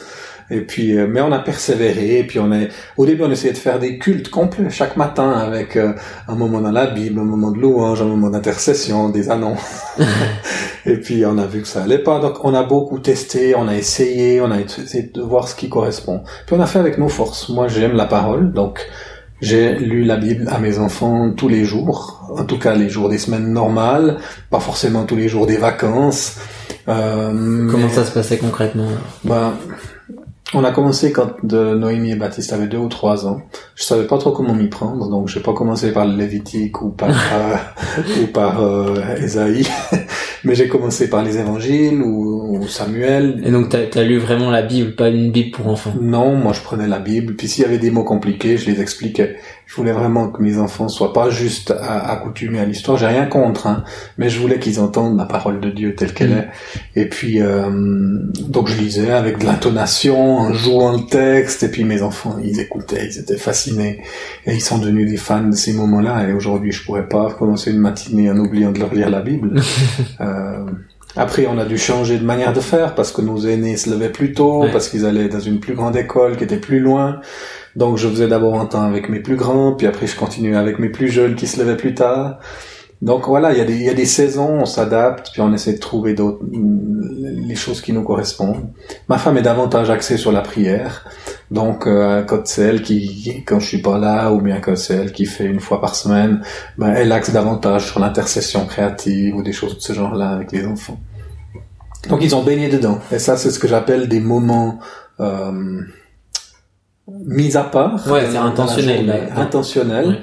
Speaker 2: Et puis, euh, mais on a persévéré. Et puis on est, au début, on essayait de faire des cultes complets chaque matin avec euh, un moment dans la Bible, un moment de louange, un moment d'intercession, des annonces. et puis on a vu que ça allait pas. Donc on a beaucoup testé, on a essayé, on a essayé de voir ce qui correspond. Puis on a fait avec nos forces. Moi, j'aime la parole, donc. J'ai lu la Bible à mes enfants tous les jours, en tout cas les jours des semaines normales, pas forcément tous les jours des vacances.
Speaker 1: Euh, Comment ça se passait concrètement?
Speaker 2: Bah, on a commencé quand de Noémie et Baptiste avaient deux ou trois ans. Je savais pas trop comment m'y prendre, donc j'ai pas commencé par le Lévitique ou par euh, ou par euh, Esaïe, mais j'ai commencé par les Évangiles ou, Samuel.
Speaker 1: Et donc t'as as lu vraiment la Bible, pas une Bible pour enfants?
Speaker 2: Non, moi je prenais la Bible, puis s'il y avait des mots compliqués, je les expliquais. Je voulais vraiment que mes enfants soient pas juste accoutumés à l'histoire. J'ai rien contre, hein, mais je voulais qu'ils entendent la parole de Dieu telle qu'elle mm. est. Et puis euh, donc je lisais avec de l'intonation en jouant le texte, et puis mes enfants, ils écoutaient, ils étaient fascinés, et ils sont devenus des fans de ces moments-là, et aujourd'hui, je pourrais pas commencer une matinée en oubliant de leur lire la Bible. euh, après, on a dû changer de manière de faire, parce que nos aînés se levaient plus tôt, parce qu'ils allaient dans une plus grande école qui était plus loin, donc je faisais d'abord un temps avec mes plus grands, puis après je continuais avec mes plus jeunes qui se levaient plus tard. Donc voilà, il y, a des, il y a des saisons, on s'adapte, puis on essaie de trouver d'autres, les choses qui nous correspondent. Ma femme est davantage axée sur la prière, donc euh, quand c'est elle qui, quand je suis pas là, ou bien quand c'est elle qui fait une fois par semaine, ben, elle axe davantage sur l'intercession créative ou des choses de ce genre-là avec les enfants. Donc ils ont baigné dedans, et ça c'est ce que j'appelle des moments euh, mis à part.
Speaker 1: Ouais, c'est intentionnel.
Speaker 2: Intentionnel.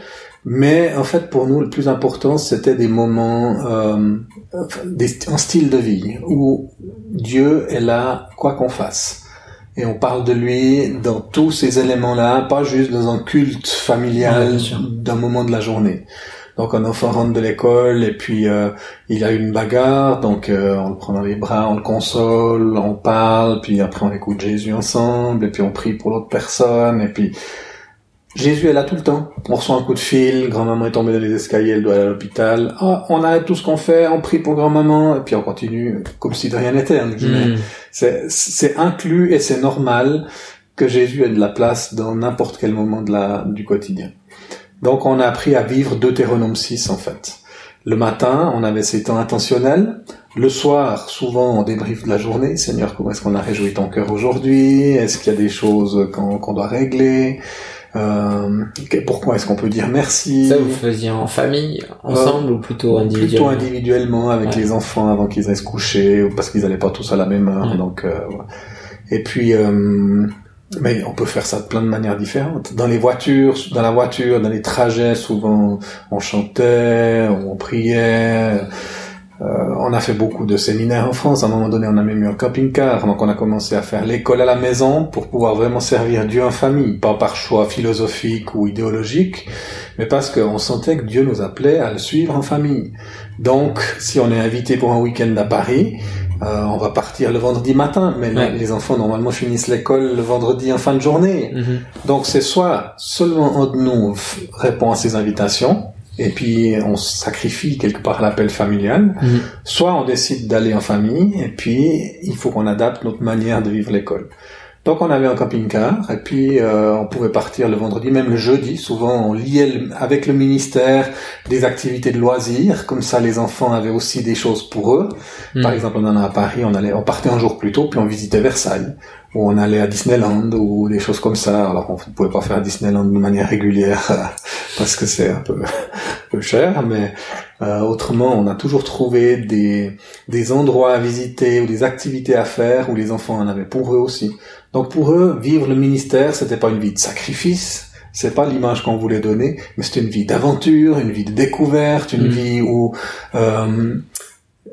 Speaker 2: Mais en fait, pour nous, le plus important, c'était des moments, euh, des, un style de vie où Dieu est là, quoi qu'on fasse. Et on parle de lui dans tous ces éléments-là, pas juste dans un culte familial d'un moment de la journée. Donc un enfant rentre de l'école et puis euh, il a une bagarre, donc euh, on le prend dans les bras, on le console, on parle, puis après on écoute Jésus ensemble, et puis on prie pour l'autre personne, et puis Jésus est là tout le temps. On reçoit un coup de fil, grand-maman est tombée dans les escaliers, elle doit aller à l'hôpital. Ah, on arrête tout ce qu'on fait, on prie pour grand-maman, et puis on continue comme si de rien n'était. Mm. C'est inclus et c'est normal que Jésus ait de la place dans n'importe quel moment de la, du quotidien. Donc on a appris à vivre Deutéronome 6 en fait. Le matin, on avait ces temps intentionnels. Le soir, souvent, on débriefe de la journée. Seigneur, comment est-ce qu'on a réjoui ton cœur aujourd'hui? Est-ce qu'il y a des choses qu'on doit régler? Euh, pourquoi est-ce qu'on peut dire merci
Speaker 1: Ça, vous faisiez en famille, ensemble, ou plutôt individuellement
Speaker 2: Plutôt individuellement, avec les enfants avant qu'ils aillent se coucher, ou parce qu'ils n'allaient pas tous à la même heure. Donc, euh, Et puis, euh, mais on peut faire ça de plein de manières différentes. Dans les voitures, dans la voiture, dans les trajets, souvent on chantait, on priait. Euh, on a fait beaucoup de séminaires en France. À un moment donné, on a même eu un camping-car. Donc, on a commencé à faire l'école à la maison pour pouvoir vraiment servir Dieu en famille, pas par choix philosophique ou idéologique, mais parce qu'on sentait que Dieu nous appelait à le suivre en famille. Donc, si on est invité pour un week-end à Paris, euh, on va partir le vendredi matin, mais les enfants normalement finissent l'école le vendredi en fin de journée. Mhm. Donc c'est soit seulement un de nous répond à ces invitations, et puis on sacrifie quelque part l'appel familial, mhm. soit on décide d'aller en famille, et puis il faut qu'on adapte notre manière de vivre l'école. Donc on avait un camping-car et puis euh, on pouvait partir le vendredi, même le jeudi. Souvent on liait avec le ministère des activités de loisirs, comme ça les enfants avaient aussi des choses pour eux. Hmm. Par exemple, on en a à Paris, on allait, on partait un jour plus tôt puis on visitait Versailles ou on allait à Disneyland ou des choses comme ça. Alors on ne pouvait pas faire Disneyland de manière régulière parce que c'est un peu, un peu cher, mais euh, autrement on a toujours trouvé des, des endroits à visiter ou des activités à faire où les enfants en avaient pour eux aussi. Donc pour eux, vivre le ministère, c'était pas une vie de sacrifice, c'est pas l'image qu'on voulait donner, mais c'était une vie d'aventure, une vie de découverte, une mm. vie où euh,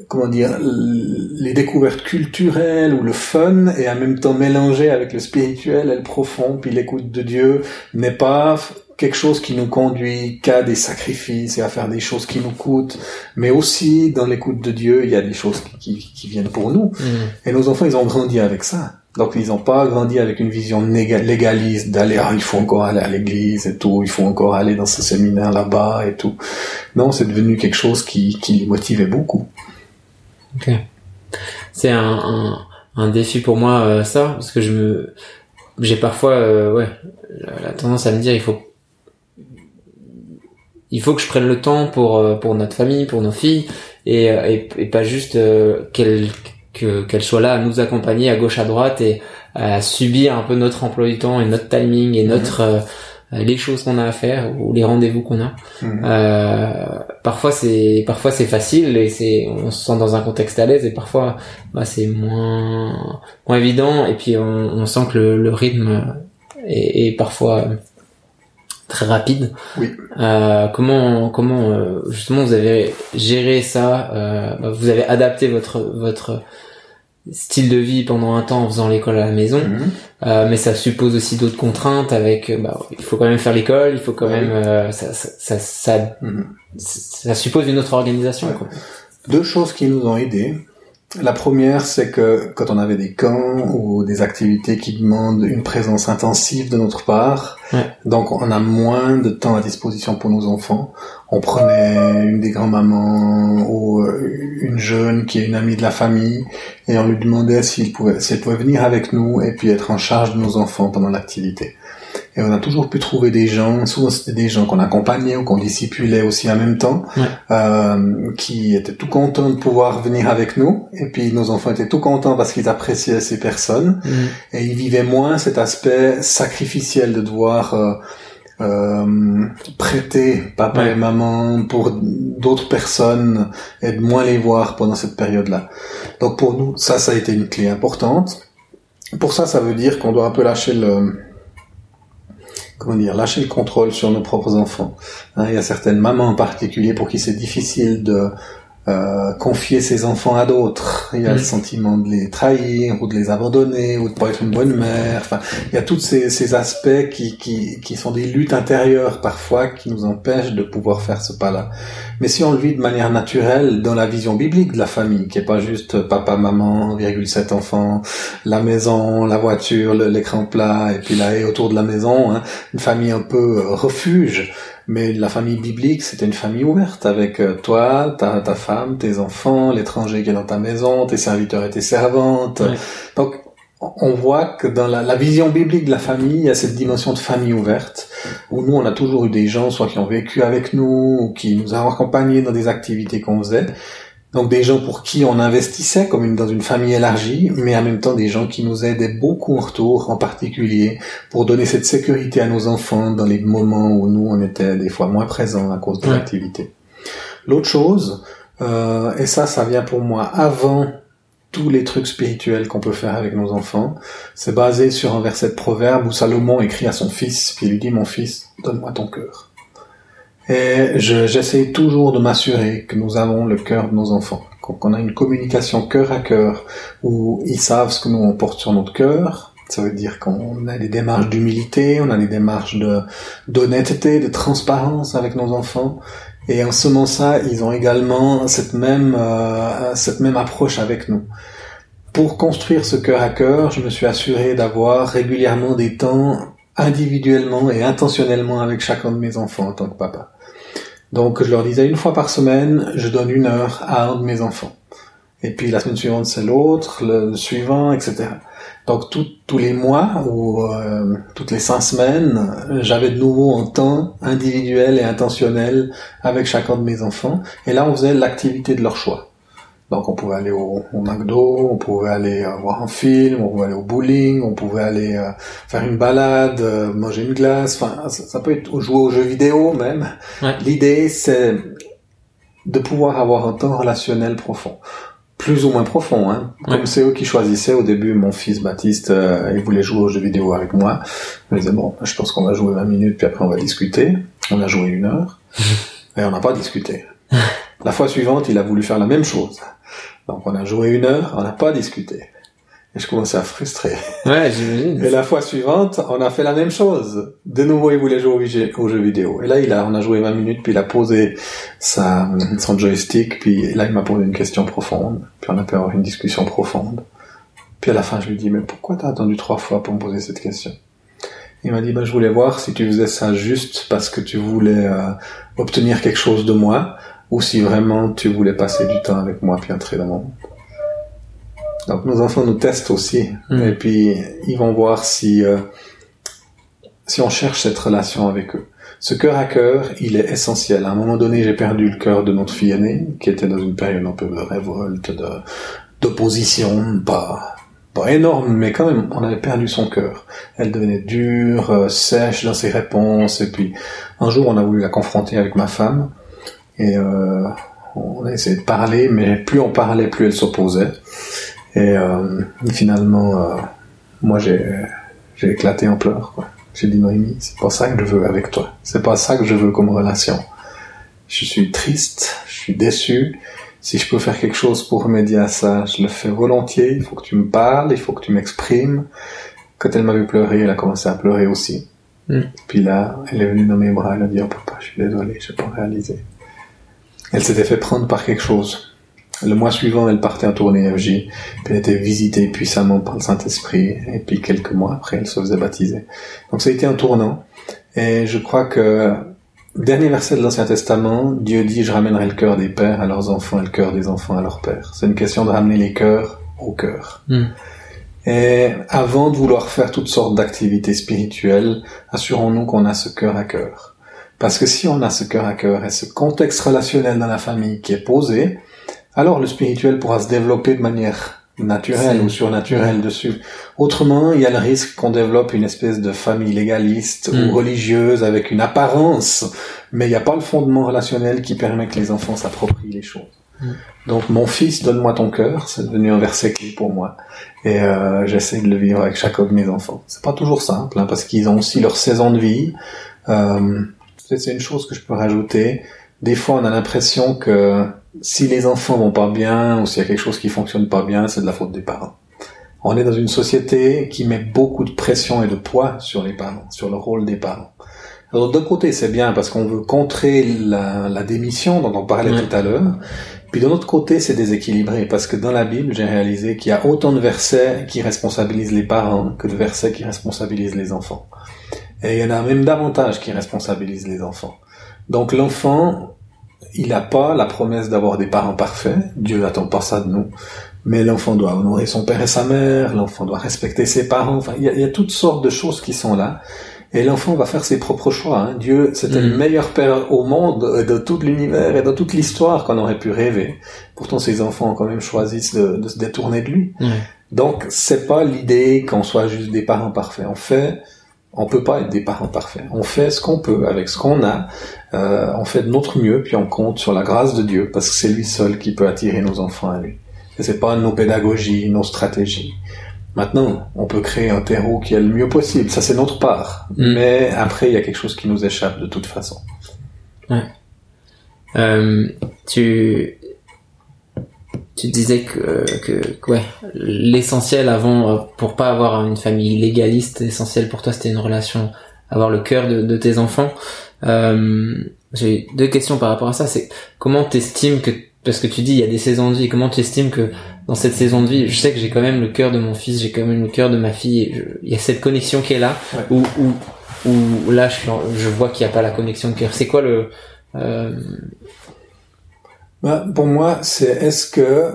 Speaker 2: comment dire les découvertes culturelles ou le fun et en même temps mélangé avec le spirituel et le profond, puis l'écoute de Dieu n'est pas quelque chose qui nous conduit qu'à des sacrifices et à faire des choses qui nous coûtent, mais aussi dans l'écoute de Dieu, il y a des choses qui, qui, viennent pour nous. Mm. Et nos enfants, ils ont grandi avec ça. Donc ils n'ont pas grandi avec une vision légaliste d'aller ah, il faut encore aller à l'église et tout, il faut encore aller dans ce séminaire là-bas et tout. Non, c'est devenu quelque chose qui, qui les motivait beaucoup.
Speaker 1: Ok. C'est un, un, un, défi pour moi euh, ça parce que je me j'ai parfois euh, ouais la, tendance à me dire il faut il faut que je prenne le temps pour euh, pour notre famille, pour nos filles et et, et pas juste qu'elles que qu'elle soit là à nous accompagner à gauche à droite et à subir un peu notre emploi du temps et notre timing et notre mhm. Euh, les choses qu'on a à faire ou les rendez-vous qu'on a. Mhm. Euh, parfois c'est parfois c'est facile et c'est on se sent dans un contexte à l'aise et parfois bah, c'est moins moins évident et puis on, on sent que le, le rythme est, est parfois très rapide.
Speaker 2: Oui.
Speaker 1: Euh, comment comment euh, justement vous avez géré ça euh, bah, Vous avez adapté votre votre style de vie pendant un temps en faisant l'école à la maison, mhm. euh, mais ça suppose aussi d'autres contraintes avec, bah, il faut quand même faire l'école, il faut quand même, euh, ça, ça, ça, mhm. ça, suppose une autre organisation. Quoi.
Speaker 2: Deux choses qui nous ont aidés. La première, c'est que quand on avait des camps ou des activités qui demandent une présence intensive de notre part, donc on a moins de temps à disposition pour nos enfants. On prenait une des grands-mamans ou euh, une jeune qui est une amie de la famille et on lui demandait s'il pouvait, s'il pouvait venir avec nous et puis être en charge de nos enfants pendant l'activité. Et on a toujours pu trouver des gens, souvent c'était des gens qu'on accompagnait ou qu'on discipulait aussi en même temps, euh, qui étaient tout contents de pouvoir venir avec nous. Et puis nos enfants étaient tout contents parce qu'ils appréciaient ces personnes. Mm. Et ils vivaient moins cet aspect sacrificiel de devoir... Euh, euh, prêter papa et maman pour d'autres personnes et de moins les voir pendant cette période-là. Donc pour nous, ça, ça a été une clé importante. Pour ça, ça veut dire qu'on doit un peu lâcher le, comment dire, lâcher le contrôle sur nos propres enfants. Hein, il y a certaines mamans en particulier pour qui c'est difficile de euh, confier ses enfants à d'autres. Il y a le mm. sentiment de les trahir ou de les abandonner ou de pas être une bonne mère. Enfin, il y a tous ces, ces aspects qui, qui, qui sont des luttes intérieures parfois qui nous empêchent de pouvoir faire ce pas-là. Mais si on le vit de manière naturelle dans la vision biblique de la famille, qui est pas juste papa, maman, virgule sept enfants, la maison, la voiture, l'écran plat et puis là et autour de la maison, hein, une famille un peu euh, refuge mais la famille biblique, c'était une famille ouverte avec euh, toi, ta, ta femme, tes enfants, l'étranger qui est dans ta maison, tes serviteurs et tes servantes. Donc, on voit que dans la, la, vision biblique de la famille, il y a cette dimension de famille ouverte, où nous, on a toujours eu des gens, soit qui ont vécu avec nous, ou qui nous ont accompagnés dans des activités qu'on faisait, donc des gens pour qui on investissait comme une, dans une famille élargie, mais en même temps des gens qui nous aidaient beaucoup en retour, en particulier pour donner cette sécurité à nos enfants dans les moments où nous on était des fois moins présents à cause de l'activité. L'autre chose, euh, et ça ça vient pour moi avant tous les trucs spirituels qu'on peut faire avec nos enfants. C'est basé sur un verset de proverbe où Salomon écrit à son fils, puis il lui dit, mon fils, donne-moi ton cœur. Et j'essaie toujours de m'assurer que nous avons le cœur de nos enfants, qu'on a une communication cœur à cœur, où ils savent ce que nous on porte sur notre cœur. Ça veut dire qu'on a des démarches d'humilité, on a des démarches de d'honnêteté, de transparence avec nos enfants. Et en semant ça, ils ont également cette même euh, cette même approche avec nous. Pour construire ce cœur à cœur, je me suis assuré d'avoir régulièrement des temps individuellement et intentionnellement avec chacun de mes enfants en tant que papa. Donc je leur disais une fois par semaine, je donne une heure à un de mes enfants. Et puis la semaine suivante c'est l'autre, le suivant, etc. Donc tous les mois ou euh, toutes les cinq semaines, j'avais de nouveau un temps individuel et intentionnel avec chacun de mes enfants. Et là on faisait l'activité de leur choix. Donc on pouvait aller au, McDo, on pouvait aller euh, voir un film, on pouvait aller au bowling, on pouvait aller euh, faire une balade, euh, manger une glace. Enfin, ça, peut être jouer aux jeux vidéo même. L'idée c'est de pouvoir avoir un temps relationnel profond, plus ou moins profond. Hein. Comme c'est eux qui choisissaient au début. Mon fils Baptiste, il voulait jouer aux jeux vidéo avec moi. Je disais bon, je pense qu'on va jouer 20 minutes puis après on va discuter. On a joué une heure et on n'a pas discuté. La fois suivante, il a voulu faire la même chose. Donc on a joué une heure, on n'a pas discuté. Et je commençais à frustrer.
Speaker 1: Ouais, j'imagine.
Speaker 2: Et la fois suivante, on a fait la même chose. De nouveau, il voulait jouer au jeu vidéo. Et là, il a, on a joué 20 minutes, puis il a posé sa, son joystick, puis là, il m'a posé une question profonde. Puis on a pu avoir une discussion profonde. Puis à la fin, je lui dis, mais pourquoi t'as attendu trois fois pour me poser cette question? Il m'a dit, bah, je voulais voir si tu faisais ça juste parce que tu voulais euh, obtenir quelque chose de moi, ou si vraiment tu voulais passer du temps avec moi puis entrer dans mon monde. Donc nos enfants nous testent aussi mm. et puis ils vont voir si euh, si on cherche cette relation avec eux. Ce cœur à cœur, il est essentiel. À un moment donné, j'ai perdu le cœur de notre fille aînée, qui était dans une période un peu de révolte, de d'opposition, pas pas énorme, mais quand même, on avait perdu son cœur. Elle devenait dure, euh, sèche dans ses réponses, et puis un jour, on a voulu la confronter avec ma femme, et euh, on a essayé de parler, mais plus on parlait, plus elle s'opposait. Et, euh, finalement, euh, moi j'ai éclaté en pleurs. J'ai dit Noémie, c'est pas ça que je veux avec toi. C'est pas ça que je veux comme relation. Je suis triste, je suis déçu. Si je peux faire quelque chose pour remédier à ça, je le fais volontiers. Il faut que tu me parles, il faut que tu m'exprimes. Quand elle m'a vu pleurer, elle a commencé à pleurer aussi. Mm. Puis là, elle est venue dans mes bras, elle a dit Oh papa, je suis désolé, j'ai pas réalisé elle s'était fait prendre par quelque chose. Le mois suivant, elle partait en tournée FJ, puis elle était visitée puissamment par le Saint-Esprit, et puis quelques mois après, elle se faisait baptiser. Donc ça a été un tournant, et je crois que, dernier verset de l'Ancien Testament, Dieu dit, je ramènerai le cœur des pères à leurs enfants et le cœur des enfants à leurs pères. C'est une question de ramener les cœurs au cœur. Hmm. Et avant de vouloir faire toutes sortes d'activités spirituelles, assurons-nous qu'on a ce cœur à cœur. Parce que si on a ce cœur à cœur et ce contexte relationnel dans la famille qui est posé, alors le spirituel pourra se développer de manière naturelle ou surnaturelle dessus. Autrement, il y a le risque qu'on développe une espèce de famille légaliste ou mm. religieuse avec une apparence, mais il n'y a pas le fondement relationnel qui permet que les enfants s'approprient les choses. Mm. Donc mon fils, donne-moi ton cœur, c'est devenu un verset clé pour moi. Et euh, j'essaie de le vivre avec chacun de mes enfants. C'est pas toujours simple, hein, parce qu'ils ont aussi leur saison de vie. Euh, c'est une chose que je peux rajouter. Des fois, on a l'impression que si les enfants vont pas bien ou s'il y a quelque chose qui fonctionne pas bien, c'est de la faute des parents. On est dans une société qui met beaucoup de pression et de poids sur les parents, sur le rôle des parents. Alors d'un côté, c'est bien parce qu'on veut contrer la, démission dont on parlait tout à l'heure. Puis d'un autre côté, c'est déséquilibré parce que dans la Bible, j'ai réalisé qu'il y a autant de versets qui responsabilisent les parents que de versets qui responsabilisent les enfants. Et il y en a même davantage qui responsabilisent les enfants. Donc l'enfant, il n'a pas la promesse d'avoir des parents parfaits. Dieu n'attend pas ça de nous. Mais l'enfant doit honorer son père et sa mère, l'enfant doit respecter ses parents. Enfin, il y a, toutes sortes de choses qui sont là. Et l'enfant va faire ses propres choix. Hein. Dieu, c'était le mm. meilleur père au monde, de tout l'univers et de toute l'histoire qu'on aurait pu rêver. Pourtant, ses enfants ont quand même choisi de, se détourner de lui. Donc, c'est pas l'idée qu'on soit juste des parents parfaits. En fait, on peut pas être des parents parfaits. On fait ce qu'on peut avec ce qu'on a. Euh, on fait de notre mieux, puis on compte sur la grâce de Dieu, parce que c'est lui seul qui peut attirer nos enfants à lui. Et c'est pas nos pédagogies, nos stratégies. Maintenant, on peut créer un terreau qui est le mieux possible. Ça, c'est notre part. Mm. Mais après, il y a quelque chose qui nous échappe de toute façon.
Speaker 1: Ouais. Euh, tu tu disais que, que, ouais, l'essentiel avant, euh, pour pas avoir une famille légaliste, l'essentiel pour toi c'était une relation, avoir le cœur de, de tes enfants. Euh, J'ai deux questions par rapport à ça. C'est comment t'estimes que, parce que tu dis il y a des saisons de vie, comment tu estimes que dans cette saison de vie, je sais que j'ai quand même le cœur de mon fils, j'ai quand même le cœur de ma fille, il y a cette connexion qui est là, ou où, où, là je, je vois qu'il n'y a pas la connexion de cœur. C'est quoi le... Euh,
Speaker 2: bah, pour moi, c'est est-ce que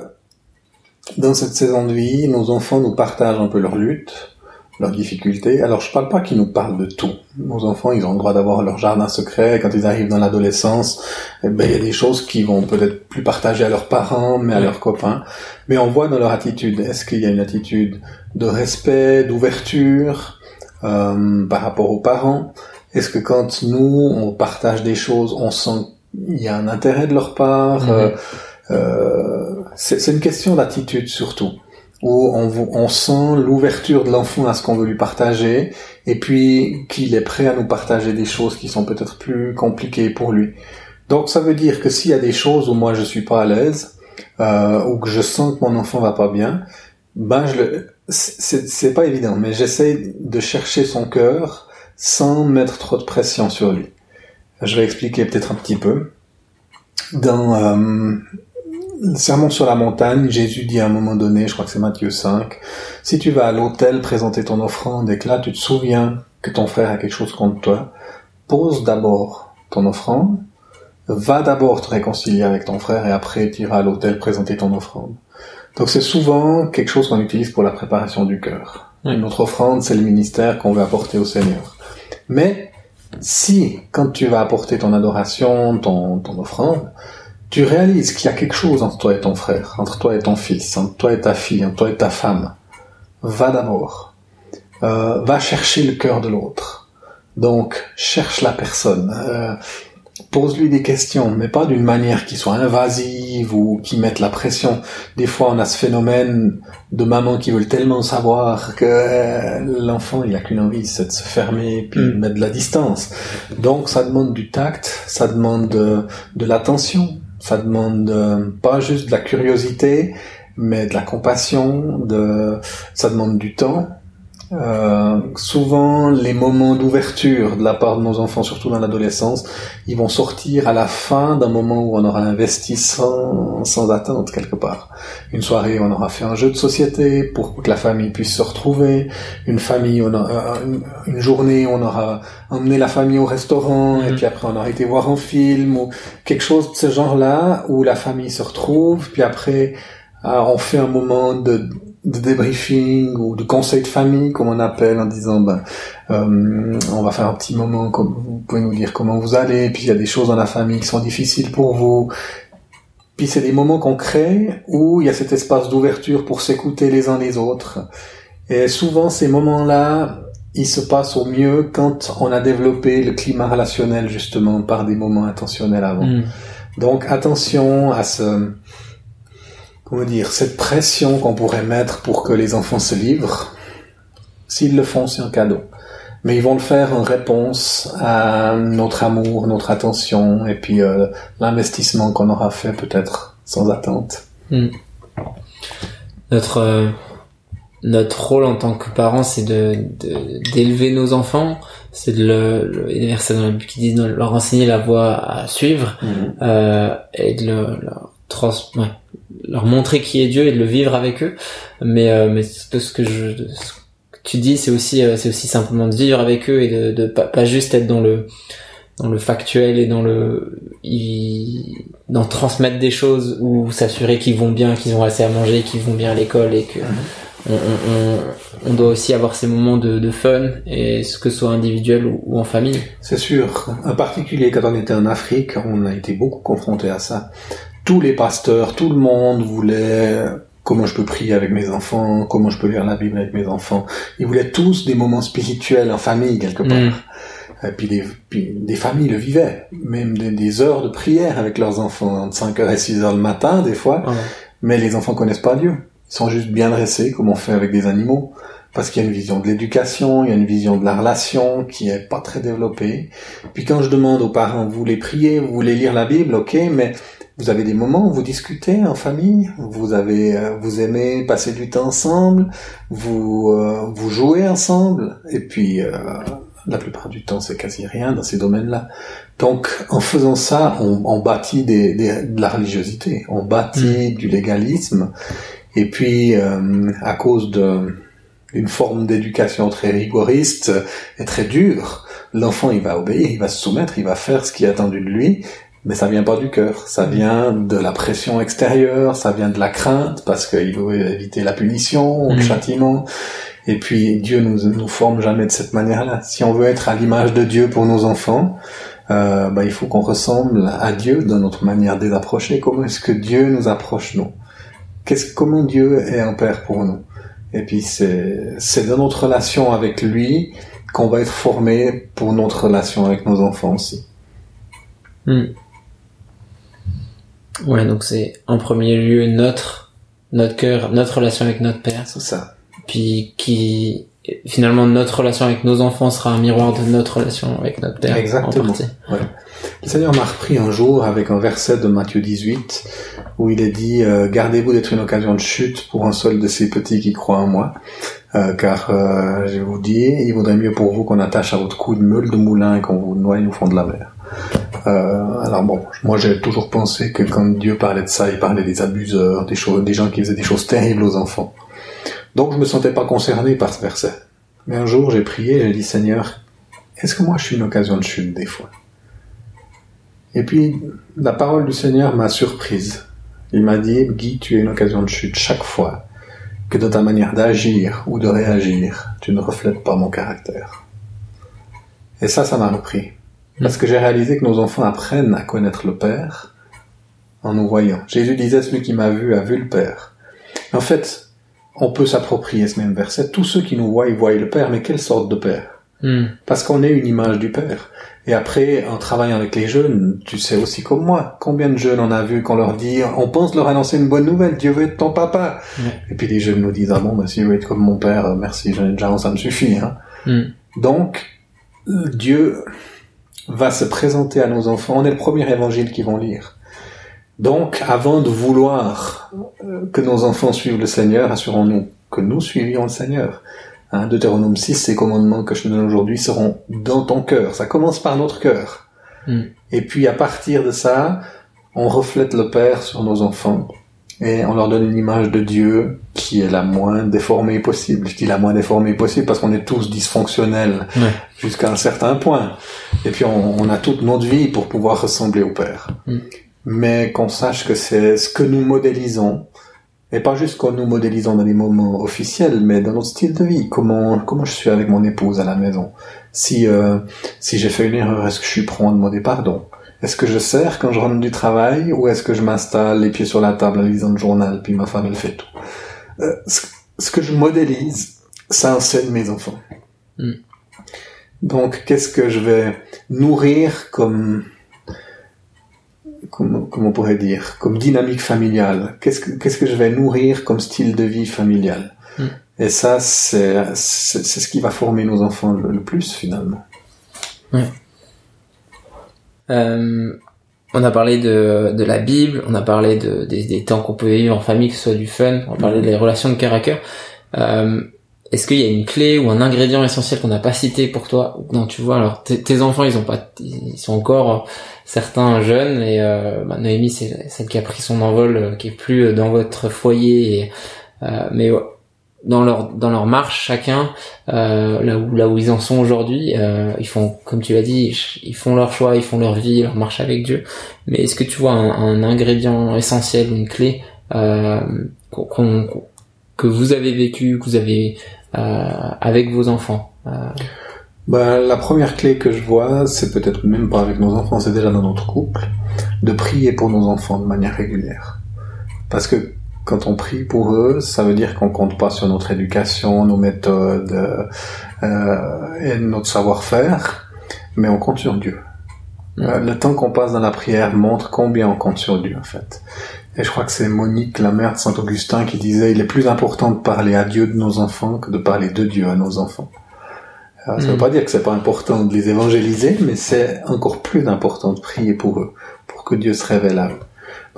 Speaker 2: dans cette saison de vie, nos enfants nous partagent un peu leurs luttes, leurs difficultés? Alors je parle pas qu'ils nous parlent de tout. Nos enfants, ils ont le droit d'avoir leur jardin secret. Quand ils arrivent dans l'adolescence, eh ben, il y a des choses qu'ils vont peut-être plus partager à leurs parents, mais à leurs copains. Mais on voit dans leur attitude, est-ce qu'il y a une attitude de respect, d'ouverture euh, par rapport aux parents? Est-ce que quand nous, on partage des choses, on sent il y a un intérêt de leur part. Mhm. Euh, euh, c'est une question d'attitude surtout, où on, on sent l'ouverture de l'enfant à ce qu'on veut lui partager, et puis qu'il est prêt à nous partager des choses qui sont peut-être plus compliquées pour lui. Donc ça veut dire que s'il y a des choses où moi je suis pas à l'aise, euh, ou que je sens que mon enfant va pas bien, ben je le, c'est pas évident, mais j'essaie de chercher son cœur sans mettre trop de pression sur lui. Je vais expliquer peut-être un petit peu. Dans euh, le Sermon sur la montagne, Jésus dit à un moment donné, je crois que c'est Matthieu 5, si tu vas à l'hôtel présenter ton offrande et que là tu te souviens que ton frère a quelque chose contre toi, pose d'abord ton offrande, va d'abord te réconcilier avec ton frère et après tu iras à l'hôtel présenter ton offrande. Donc c'est souvent quelque chose qu'on utilise pour la préparation du cœur. Notre offrande, c'est le ministère qu'on veut apporter au Seigneur. Mais si, quand tu vas apporter ton adoration, ton, ton offrande, tu réalises qu'il y a quelque chose entre toi et ton frère, entre toi et ton fils, entre toi et ta fille, entre toi et ta femme, va d'abord. Euh, va chercher le cœur de l'autre. Donc, cherche la personne. Euh, pose-lui des questions, mais pas d'une manière qui soit invasive ou qui mette la pression. Des fois, on a ce phénomène de mamans qui veulent tellement savoir que euh, l'enfant, il a qu'une envie, c'est de se fermer puis de mm. mettre de la distance. Donc, ça demande du tact, ça demande de, l'attention, ça demande euh, pas juste de la curiosité, mais de la compassion, de, ça demande du temps, euh, souvent, les moments d'ouverture de la part de nos enfants, surtout dans l'adolescence, ils vont sortir à la fin d'un moment où on aura investi sans, sans attente quelque part. Une soirée, on aura fait un jeu de société pour que la famille puisse se retrouver. Une famille, on une, journée, on aura emmené la famille au restaurant et mhm. puis après on aura été voir un film ou quelque chose de ce genre-là où la famille se retrouve. Puis après, euh, on fait un moment de de débriefing ou de conseil de famille, comme on appelle, en disant ben, euh, on va faire un petit moment, comme vous pouvez nous dire comment vous allez, puis il y a des choses dans la famille qui sont difficiles pour vous. Puis c'est des moments qu'on crée où il y a cet espace d'ouverture pour s'écouter les uns les autres. Et souvent ces moments-là, ils se passent au mieux quand on a développé le climat relationnel justement par des moments intentionnels avant. Mm. Donc attention à ce comment dire, cette pression qu'on pourrait mettre pour que les enfants se livrent, s'ils le font, c'est un cadeau. Mais ils vont le faire en réponse à notre amour, notre attention, et puis euh, l'investissement qu'on aura fait peut-être sans attente. Hmm.
Speaker 1: Notre euh, notre rôle en tant que parents, c'est de d'élever nos enfants, c'est de le, le dans la qui disent de leur enseigner la voie à suivre hmm. euh, et de le, leur trans ouais, leur montrer qui est Dieu et de le vivre avec eux. Mais euh, mais ce que je ce que tu dis, c'est aussi euh, c'est aussi simplement de vivre avec eux et de, de pas, pas juste être dans le dans le factuel et dans le dans transmettre des choses ou s'assurer qu'ils vont bien, qu'ils ont assez à manger, qu'ils vont bien à l'école et que on, on, on, doit aussi avoir ces moments de, de fun et ce que ce soit individuel ou, ou en famille.
Speaker 2: C'est sûr. En particulier quand on était en Afrique, on a été beaucoup confronté à ça tous les pasteurs, tout le monde voulait comment je peux prier avec mes enfants, comment je peux lire la Bible avec mes enfants. Ils voulaient tous des moments spirituels en famille quelque part. Mm. Et puis des, familles le vivaient, même des, heures de prière avec leurs enfants, entre 5h et 6h le matin des fois. Mais les enfants connaissent pas Dieu. Ils sont juste bien dressés, comme on fait avec des animaux. Parce qu'il y a une vision de l'éducation, il y a une vision de la relation qui est pas très développée. Puis quand je demande aux parents, vous voulez prier, vous voulez lire la Bible, ok, mais vous avez des moments où vous discutez en famille, vous avez, euh, vous aimez passer du temps ensemble, vous, euh, vous jouez ensemble, et puis euh, la plupart du temps c'est quasi rien dans ces domaines-là. Donc en faisant ça, on, on bâtit des, des, de la religiosité, on bâtit mm. du légalisme, et puis à cause de une forme d'éducation très rigoriste et très dure, l'enfant il va obéir, il va se soumettre, il va faire ce qui est attendu de lui, mais ça vient pas du cœur, ça mm. vient de la pression extérieure, ça vient de la crainte parce qu'il veut éviter la punition, le mm. châtiment. Et puis Dieu nous nous forme jamais de cette manière-là. Si on veut être à l'image de Dieu pour nos enfants, euh, bah, il faut qu'on ressemble à Dieu dans notre manière de approcher. Comment est-ce que Dieu nous approche nous? Qu'est-ce comment Dieu est un père pour nous? Et puis c'est c'est dans notre relation avec lui qu'on va être formé pour notre relation avec nos enfants aussi.
Speaker 1: Mm. Ouais, donc c'est en premier lieu notre notre cœur, notre relation avec notre père.
Speaker 2: C'est ça.
Speaker 1: Puis qui finalement notre relation avec nos enfants sera un miroir de notre relation avec notre père.
Speaker 2: Exactement. Ouais. Le Seigneur m'a repris un jour avec un verset de Matthieu 18 où il est dit euh, gardez-vous d'être une occasion de chute pour un seul de ces petits qui croient en moi. Euh, car euh, je vous dis, il vaudrait mieux pour vous qu'on attache à votre cou une meule de moulin et qu'on vous noie au fond de la mer. Euh, alors bon, moi j'ai toujours pensé que quand Dieu parlait de ça, il parlait des abuseurs, des, choses, des gens qui faisaient des choses terribles aux enfants. Donc je me sentais pas concerné par ce verset. Mais un jour j'ai prié, j'ai dit Seigneur, est-ce que moi je suis une occasion de chute des fois? Et puis la parole du Seigneur m'a surprise. Il m'a dit Guy, tu es une occasion de chute chaque fois que de ta manière d'agir ou de réagir, tu ne reflètes pas mon caractère. Et ça, ça m'a repris. Parce que j'ai réalisé que nos enfants apprennent à connaître le Père en nous voyant. Jésus disait, celui qui m'a vu a vu le Père. En fait, on peut s'approprier ce même verset. Tous ceux qui nous voient, ils voient le Père, mais quelle sorte de Père? Hmm. Parce qu'on est une image du Père. Et après, en travaillant avec les jeunes, tu sais aussi comme moi, combien de jeunes on a vu qu'on leur dit, on pense leur annoncer une bonne nouvelle, Dieu veut être ton papa. Et puis les jeunes nous disent, ah bon, bah, si je veux être comme mon père, euh, merci, j'en ai déjà, ça me suffit. Hein. Hmm. Donc, Dieu, va se présenter à nos enfants. On est le premier évangile qu'ils vont lire. Donc, avant de vouloir euh, que nos enfants suivent le Seigneur, assurons-nous que nous suivions le Seigneur. Hein, Deutéronome 6, ces commandements que je te donne aujourd'hui seront dans ton cœur. Ça commence par notre cœur. Hmm. Et puis, à partir de ça, on reflète le Père sur nos enfants et on leur donne une image de Dieu qui est la moins déformée possible. Je dis la moins déformée possible parce qu'on est tous dysfonctionnels jusqu'à un certain point. Et puis on, a toute notre vie pour pouvoir ressembler au Père. Mm. Mais qu'on sache que c'est ce que nous modélisons, et pas juste qu'on nous modélisons dans les moments officiels, mais dans notre style de vie. Comment comment je suis avec mon épouse à la maison? Si euh, si j'ai fait une erreur, est-ce que je suis prêt à demander pardon? Est-ce que je sers quand je rentre du travail ou est-ce que je m'installe les pieds sur la table en lisant le journal puis ma femme elle fait tout? Euh, ce, que je modélise, ça enseigne mes enfants. Hmm. Donc qu'est-ce que je vais nourrir comme comment, on pourrait dire comme dynamique familiale? Qu'est-ce que qu'est-ce que je vais nourrir comme style de vie familial? Hmm. Et ça c'est c'est ce qui va former nos enfants le, plus finalement.
Speaker 1: Ouais. Euh, on a parlé de, de la Bible, on a parlé de, des, des temps qu'on peut vivre en famille, que ce soit du fun, on a parlé des relations de cœur à cœur. Euh, Est-ce qu'il y a une clé ou un ingrédient essentiel qu'on n'a pas cité pour toi Non, tu vois, alors tes enfants, ils ont pas, ils sont encore certains jeunes et euh, bah, Noémie, c'est celle qui a pris son envol, euh, qui est plus dans votre foyer. Et, euh, mais dans leur dans leur marche chacun euh, là où là où ils en sont aujourd'hui euh, ils font comme tu l'as dit ils font leur choix ils font leur vie leur marche avec Dieu mais est-ce que tu vois un, un ingrédient essentiel une clé euh, que vous avez vécu que vous avez euh, avec vos enfants euh?
Speaker 2: bah, la première clé que je vois, c'est peut-être même pas avec nos enfants, c'est déjà dans notre couple, de prier pour nos enfants de manière régulière. Parce que quand on prie pour eux, ça veut dire qu'on compte pas sur notre éducation, nos méthodes euh, et notre savoir-faire, mais on compte sur Dieu. Euh, le temps qu'on passe dans la prière montre combien on compte sur Dieu, en fait. Et je crois que c'est Monique, la mère de Saint-Augustin, qui disait il est plus important de parler à Dieu de nos enfants que de parler de Dieu à nos enfants. ça ne veut mm. pas dire que c'est pas important de les évangéliser, mais c'est encore plus important de prier pour eux, pour que Dieu se révèle à eux.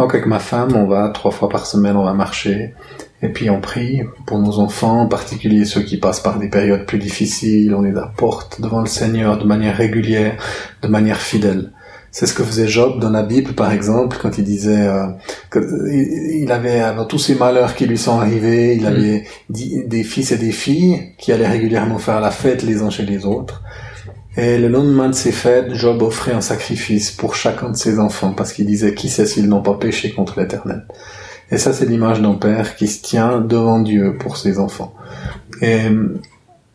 Speaker 2: Donc avec ma femme, on va trois fois par semaine, on va marcher, et puis on prie pour nos enfants, en particulier ceux qui passent par des périodes plus difficiles, on les apporte devant le Seigneur de manière régulière, de manière fidèle. C'est ce que faisait Job dans la Bible, par exemple, quand il disait euh, qu'il avait, avant tous ces malheurs qui lui sont arrivés, il avait des fils et des filles qui allaient régulièrement faire la fête les uns chez les autres. Et le lendemain de ces fêtes, Job offrait un sacrifice pour chacun de ses enfants, parce qu'il disait, qui sait s'ils n'ont pas péché contre l'Éternel. Et ça, c'est l'image d'un père qui se tient devant Dieu pour ses enfants. Et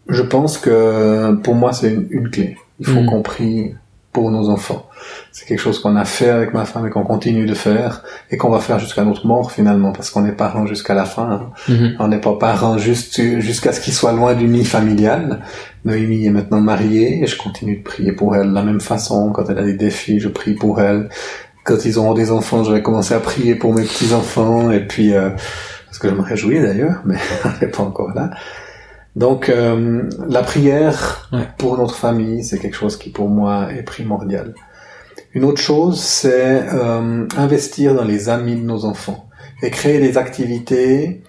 Speaker 2: je pense que pour moi, c'est une, clé. Il faut mm. qu'on prie pour nos enfants. C'est quelque chose qu'on a fait avec ma femme et qu'on continue de faire et qu'on va faire jusqu'à notre mort finalement parce qu'on est parents jusqu'à la fin. Hein. Mm-hmm. On n'est pas parents juste jusqu'à ce qu'ils soient loin du nid familial. Noémie est maintenant mariée et je continue de prier pour elle de la même façon. Quand elle a des défis, je prie pour elle quand ils auront des enfants, je vais commencer à prier pour mes petits enfants et puis euh, parce que je me réjouis d'ailleurs, mais on n'est pas encore là. Donc euh, la prière pour notre famille, c'est quelque chose qui pour moi est primordial. Une autre chose, c'est euh, investir dans les amis de nos enfants et créer des activités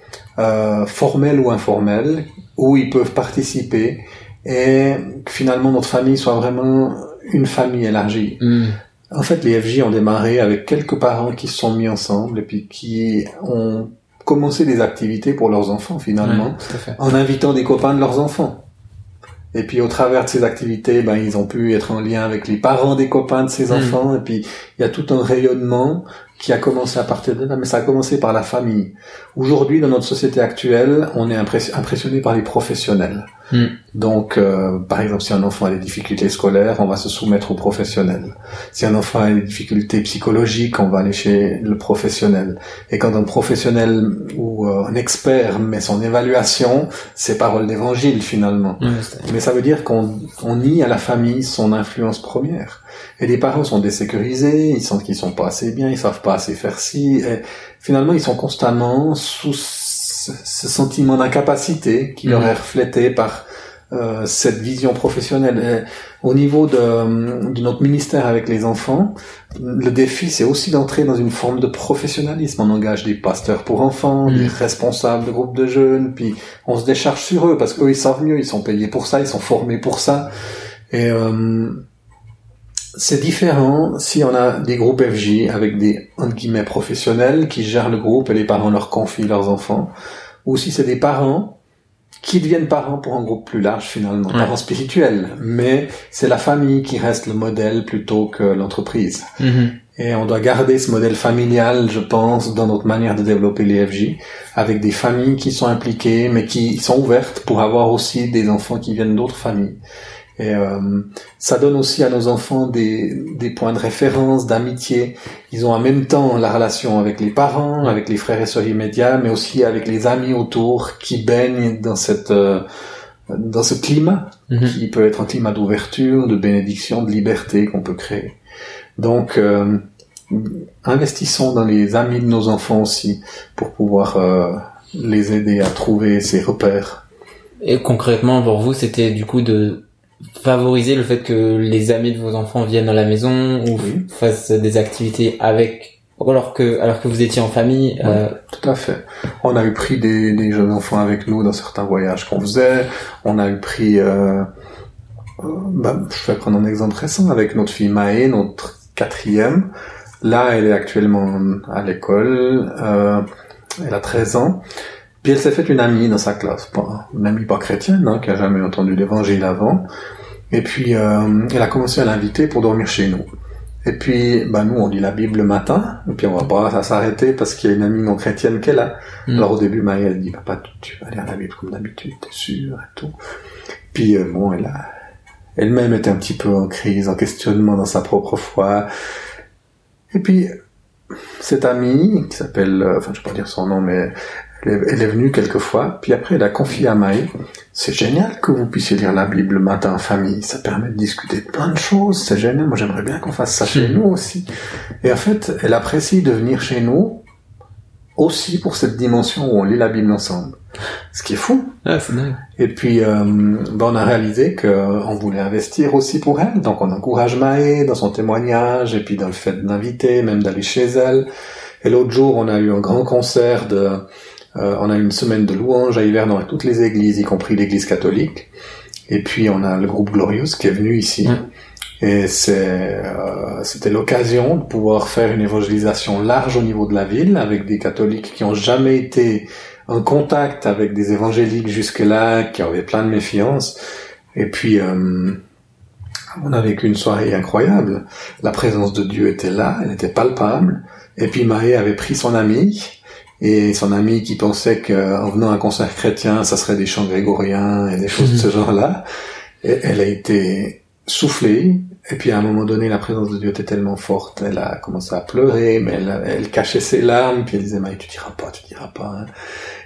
Speaker 2: formelles ou informelles où ils peuvent participer et que finalement notre famille soit vraiment une famille élargie. Mm. En fait, les FJ ont démarré avec quelques parents qui se sont mis ensemble et puis qui ont commencé des activités pour leurs enfants finalement, en invitant des copains de leurs enfants. Et puis au travers de ces activités, ben, ils ont pu être en lien avec les parents des copains de ces mm. enfants. Et puis il y a tout un rayonnement qui a commencé à partir de là, mais ça a commencé par la famille. Aujourd'hui, dans notre société actuelle, on est impressionné par les professionnels. Hmm. Donc, euh, par exemple, si un enfant a des difficultés scolaires, on va se soumettre au professionnel. Si un enfant a des difficultés psychologiques, on va aller chez le professionnel. Et quand un professionnel ou euh, un expert met son évaluation, c'est parole d'évangile finalement. Mais ça veut dire qu'on nie à la famille son influence première. Et les parents sont désécurisés, ils sentent qu'ils sont pas assez bien, ils savent pas assez faire ci. Et finalement, ils sont constamment sous ce sentiment d'incapacité qui leur mhm. est reflété par euh, cette vision professionnelle. au niveau de, de, notre ministère avec les enfants, le défi, c'est aussi d'entrer dans une forme de professionnalisme. On engage des pasteurs pour enfants, mhm. des responsables de groupes de jeunes, puis on se décharge sur eux parce qu'eux, ils savent mieux, ils sont payés pour ça, ils sont formés pour ça. Et euh, c'est différent si on a des groupes FJ avec des entre guillemets professionnels qui gèrent le groupe et les parents leur confient leurs enfants, ou si c'est des parents qui deviennent parents pour un groupe plus large finalement, parents spirituels, mais c'est la famille qui reste le modèle plutôt que l'entreprise. Mm-hmm. Et on doit garder ce modèle familial, je pense, dans notre manière de développer les FJ, avec des familles qui sont impliquées, mais qui sont ouvertes pour avoir aussi des enfants qui viennent d'autres familles. Et euh, ça donne aussi à nos enfants des, des points de référence, d'amitié. Ils ont en même temps la relation avec les parents, avec les frères et sœurs immédiats, mais aussi avec les amis autour qui baignent dans cette euh, dans ce climat mhm. qui peut être un climat d'ouverture, de bénédiction, de liberté qu'on peut créer. Donc euh, investissons dans les amis de nos enfants aussi pour pouvoir les aider à trouver ces repères.
Speaker 1: Et concrètement, pour vous, c'était du coup de favoriser le fait que les amis de vos enfants viennent dans la maison ou fassent des activités avec alors que alors que vous étiez en famille
Speaker 2: euh... tout à fait. On a eu pris des, des, jeunes enfants avec nous dans certains voyages qu'on faisait. On a eu pris euh, euh, bah, je vais prendre un exemple récent avec notre fille Maë notre quatrième. Là elle est actuellement à l'école elle a 13 ans puis elle s'est faite une amie dans sa classe, une amie pas chrétienne, hein, qui a jamais entendu l'évangile avant. Et puis euh, elle a commencé à l'inviter pour dormir chez nous. Et puis, bah nous, on lit la Bible le matin, et puis on va pas s'arrêter parce qu'il y a une amie non chrétienne qu'elle a. Mm. Alors au début, Marie, elle dit, papa, tu vas lire la Bible comme d'habitude, t'es sûr, et tout. Puis euh, bon, elle a, elle-même était un petit peu en crise, en questionnement dans sa propre foi. Et puis, cette amie, qui s'appelle, euh, enfin je peux pas dire son nom, mais Elle est, venue quelques fois, puis après elle a confié à Maë, c'est génial que vous puissiez lire la Bible le matin en famille, ça permet de discuter de plein de choses, c'est génial, moi j'aimerais bien qu'on fasse ça chez nous aussi. Et en fait, elle apprécie de venir chez nous aussi pour cette dimension où on lit la Bible ensemble. Ce qui est fou.
Speaker 1: Ah, c'est dingue.
Speaker 2: Et puis, euh, ben, on a réalisé qu'on voulait investir aussi pour elle. Donc, on encourage Maë dans son témoignage et puis dans le fait d'inviter, même d'aller chez elle. Et l'autre jour, on a eu un grand concert de... Euh, on a une semaine de louanges à hiver dans toutes les églises, y compris l'église catholique. Et puis, on a le groupe Glorious qui est venu ici. Et c'est, euh, c'était l'occasion de pouvoir faire une évangélisation large au niveau de la ville avec des catholiques qui ont jamais été en contact avec des évangéliques jusque-là, qui avaient plein de méfiance. Et puis, euh, on a vécu une soirée incroyable. La présence de Dieu était là, elle était palpable. Et puis Maë avait pris son ami, et son ami qui pensait qu'en venant à un concert chrétien, ça serait des chants grégoriens et des choses de ce genre-là. Et elle a été soufflée, et puis à un moment donné, la présence de Dieu était tellement forte, elle a commencé à pleurer, mais elle, elle cachait ses larmes, puis elle disait, Maï, tu diras pas, tu diras pas. Hein.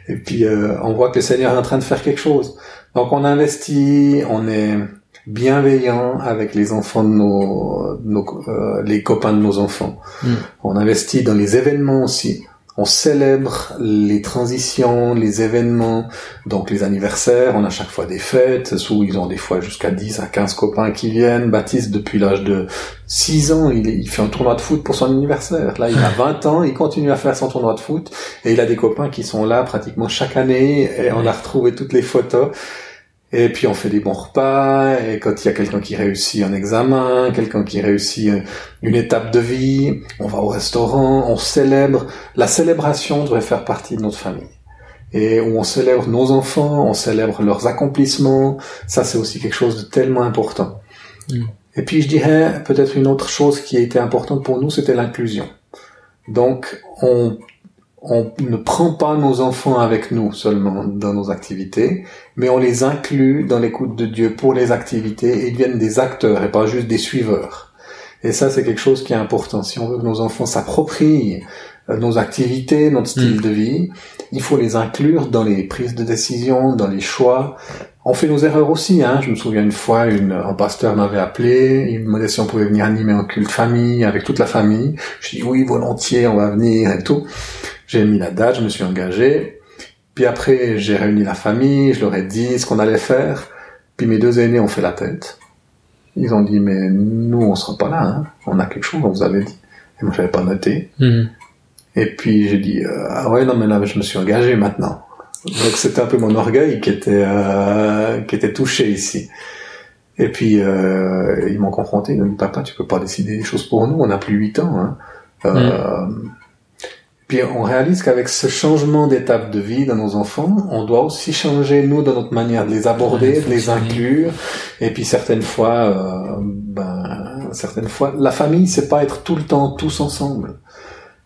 Speaker 2: Et puis euh, on voit que le Seigneur est en train de faire quelque chose. Donc on investit, on est bienveillant avec les enfants de nos, nos euh, les copains de nos enfants. Mm. On investit dans les événements aussi on célèbre les transitions, les événements, donc les anniversaires, on a chaque fois des fêtes, où ils ont des fois jusqu'à 10 à 15 copains qui viennent. Baptiste, depuis l'âge de 6 ans, il, fait un tournoi de foot pour son anniversaire. Là, il a 20 ans, il continue à faire son tournoi de foot, et il a des copains qui sont là pratiquement chaque année, et on a retrouvé toutes les photos. Et puis on fait des bons repas, et quand il y a quelqu'un qui réussit un examen, quelqu'un qui réussit une étape de vie, on va au restaurant, on célèbre. La célébration devrait faire partie de notre famille. Et où on célèbre nos enfants, on célèbre leurs accomplissements, ça c'est aussi quelque chose de tellement important. Mm. Et puis je dirais peut-être une autre chose qui a été importante pour nous, c'était l'inclusion. Donc on on ne prend pas nos enfants avec nous seulement dans nos activités, mais on les inclut dans l'écoute de Dieu pour les activités et ils deviennent des acteurs et pas juste des suiveurs. Et ça, c'est quelque chose qui est important. Si on veut que nos enfants s'approprient euh, nos activités, notre style mm. de vie, il faut les inclure dans les prises de décision, dans les choix. On fait nos erreurs aussi. Hein. Je me souviens une fois, une, un pasteur m'avait appelé, il me demandait si on pouvait venir animer un culte famille avec toute la famille. Je dis oui, volontiers, on va venir et tout. J'ai mis la date, je me suis engagé. Puis après, j'ai réuni la famille, je leur ai dit ce qu'on allait faire. Puis mes deux aînés ont fait la tête. Ils ont dit, mais nous, on sera pas là. Hein. On a quelque chose, on vous avait dit. Et moi, j'avais pas noté. Mhm. Et puis j'ai dit, euh, ah ouais, non, mais là, je me suis engagé maintenant. Donc c'était un peu mon orgueil qui était euh, qui était touché ici. Et puis euh, ils m'ont confronté. Ils m'ont dit, papa, tu peux pas décider des choses pour nous. On a plus huit ans. Hein. Euh, mhm. Puis on réalise qu'avec ce changement d'étape de vie dans nos enfants, on doit aussi changer nous dans notre manière de les aborder, de les inclure. Et puis certaines fois, euh, ben, certaines fois, la famille, c'est pas être tout le temps tous ensemble.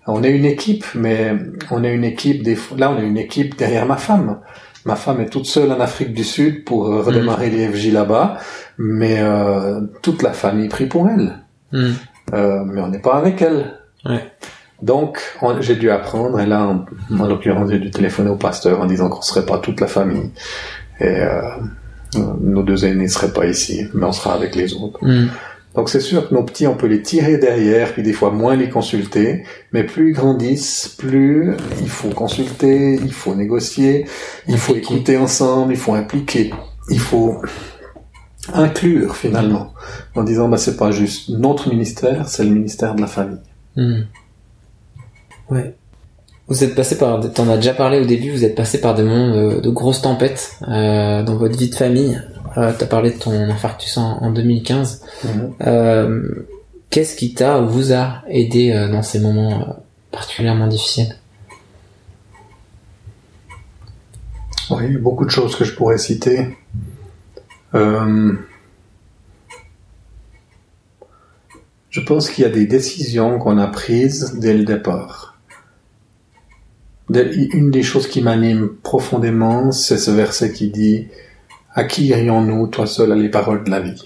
Speaker 2: On est une équipe, mais on est une équipe. Des là, on est une équipe derrière ma femme. Ma femme est toute seule en Afrique du Sud pour euh, redémarrer mm. l'IFJ là-bas, mais euh, toute la famille prie pour elle. Mm. Euh, mais on n'est pas avec elle. Ouais. Donc, j'ai dû apprendre, et là, en, l'occurrence, j'ai dû téléphoner au pasteur en disant qu'on serait pas toute la famille. Et euh, nos deux aînés ne seraient pas ici, mais on sera avec les autres. Hmm. Donc c'est sûr que nos petits, on peut les tirer derrière, puis des fois moins les consulter, mais plus ils grandissent, plus il faut consulter, il faut négocier, il faut écouter ensemble, il faut impliquer, il faut inclure finalement, en disant bah c'est pas juste notre ministère, c'est le ministère de la famille. Hmm.
Speaker 1: Ouais. Vous êtes passé par, t'en as déjà parlé au début, vous êtes passé par des moments de, grosses tempêtes euh, dans votre vie de famille. Euh, t'as parlé de ton infarctus en, 2015. Mhm. Euh, qu'est-ce qui t'a, vous a aidé euh, dans ces moments particulièrement difficiles?
Speaker 2: Oui, beaucoup de choses que je pourrais citer. je pense qu'il y a des décisions qu'on a prises dès le départ une des choses qui m'anime profondément, c'est ce verset qui dit À qui irions-nous, toi seul, à les paroles de la vie?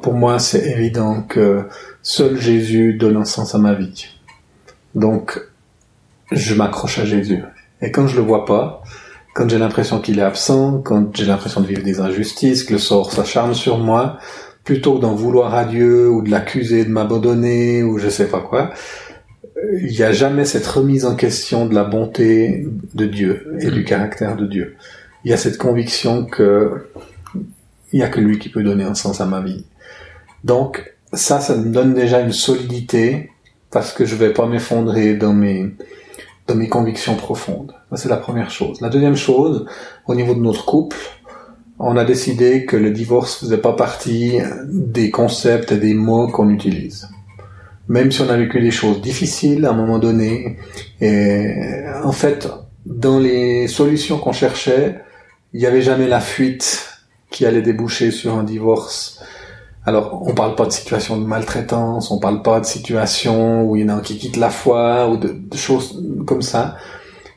Speaker 2: Pour moi, c'est évident que seul Jésus donne un sens à ma vie. Donc, je m'accroche à Jésus. Et quand je le vois pas, quand j'ai l'impression qu'il est absent, quand j'ai l'impression de vivre des injustices, que le sort s'acharne sur moi, plutôt que d'en vouloir à Dieu ou de l'accuser de m'abandonner ou je sais pas quoi, il n'y a jamais cette remise en question de la bonté de Dieu et du caractère de Dieu. Il y a cette conviction que il n'y a que lui qui peut donner un sens à ma vie. Donc ça, ça me donne déjà une solidité parce que je vais pas m'effondrer dans mes dans mes convictions profondes. Ça c'est la première chose. La deuxième chose, au niveau de notre couple, on a décidé que le divorce faisait pas partie des concepts et des mots qu'on utilise. Même si on a vécu des choses difficiles à un moment donné, et en fait, dans les solutions qu'on cherchait, il n'y avait jamais la fuite qui allait déboucher sur un divorce. Alors, on parle pas de situation de maltraitance, on parle pas de situation où il y en a qui quitte la foi ou de, choses comme ça.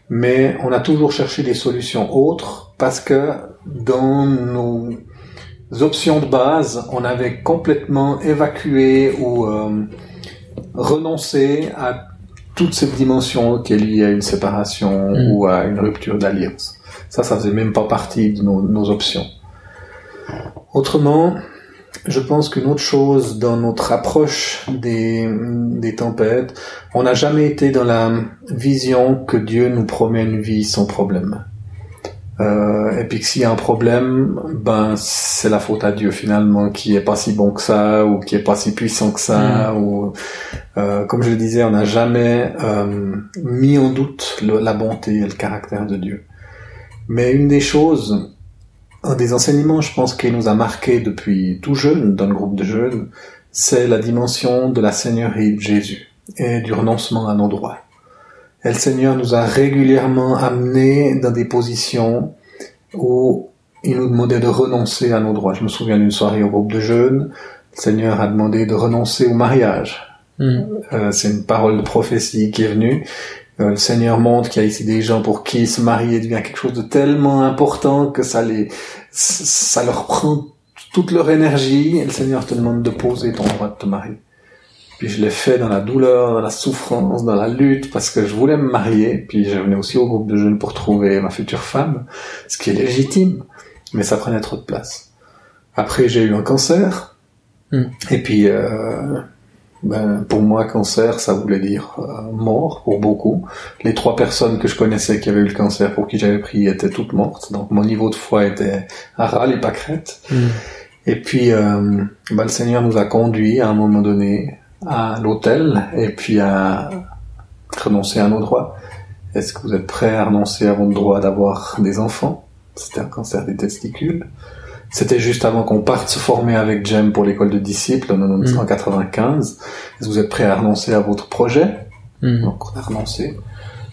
Speaker 2: Mais on a toujours cherché des solutions autres parce que dans nos options de base, on avait complètement évacué ou euh, renoncé à toute cette dimension qui est liée à une séparation mm. ou à une rupture d'alliance. Ça, ça faisait même pas partie de nos, nos options. Autrement, je pense qu'une autre chose dans notre approche des, des tempêtes, on n'a jamais été dans la vision que Dieu nous promet une vie sans problème. Euh, et puis que s'il y a un problème, ben c'est la faute à Dieu finalement qui est pas si bon que ça ou qui est pas si puissant que ça mm. ou euh, comme je le disais, on n'a jamais euh, mis en doute la bonté et le caractère de Dieu. Mais une des choses un des enseignements, je pense, qui nous a marqué depuis tout jeune dans le groupe de jeunes, c'est la dimension de la Seigneurie de Jésus et du renoncement à nos droits. Et le Seigneur nous a régulièrement amenés dans des positions où il nous demandait de renoncer à nos droits. Je me souviens d'une soirée au groupe de jeunes, le Seigneur a demandé de renoncer au mariage. Hmm. Euh, c'est une parole de prophétie qui est venue. Euh, le Seigneur montre qu'il y a ici des gens pour qui se marier devient quelque chose de tellement important que ça les, ça leur prend toute leur énergie et le Seigneur te demande de poser ton droit de te marier. Puis je l'ai fait dans la douleur, dans la souffrance, dans la lutte, parce que je voulais me marier. Puis je venais aussi au groupe de jeunes pour trouver ma future femme, ce qui est légitime, mais ça prenait trop de place. Après, j'ai eu un cancer, hmm. et puis euh, ben, pour moi, cancer, ça voulait dire euh, mort pour beaucoup. Les trois personnes que je connaissais qui avaient eu le cancer pour qui j'avais pris étaient toutes mortes, donc mon niveau de foi était à ras les pâquerettes. Mm. Et puis, euh, ben, le Seigneur nous a conduits à un moment donné à l'hôtel et puis à renoncer à nos droits. Est-ce que vous êtes prêts à renoncer à votre droit d'avoir des enfants? C'était un cancer des testicules. C'était juste avant qu'on parte se former avec Jem pour l'école de disciples en 1995. Mm. Est-ce que vous êtes prêt à renoncer à votre projet? Mm. Donc on a renoncé.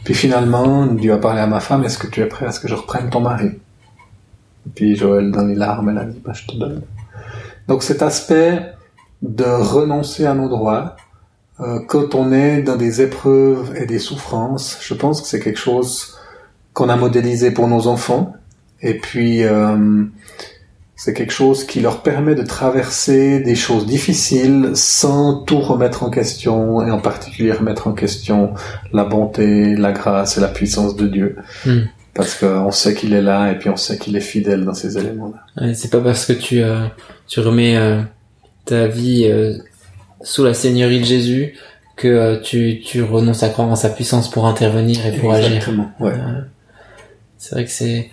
Speaker 2: Puis finalement, Dieu a parlé à ma femme, est-ce que tu es prêt à ce que je reprenne ton mari? Puis Joël, dans les larmes, elle a dit, bah, je te donne. Donc cet aspect de renoncer à nos droits, euh, quand on est dans des épreuves et des souffrances, je pense que c'est quelque chose qu'on a modélisé pour nos enfants. Et puis, euh, c'est quelque chose qui leur permet de traverser des choses difficiles sans tout remettre en question et en particulier remettre en question la bonté, la grâce et la puissance de Dieu. Hmm. Parce qu'on sait qu'il est là et puis on sait qu'il est fidèle dans ces éléments-là.
Speaker 1: c'est pas parce que tu, euh, tu remets euh, ta vie euh, sous la seigneurie de Jésus que tu, tu renonces à croire en sa puissance pour intervenir et pour
Speaker 2: Exactement, Ouais.
Speaker 1: c'est vrai que c'est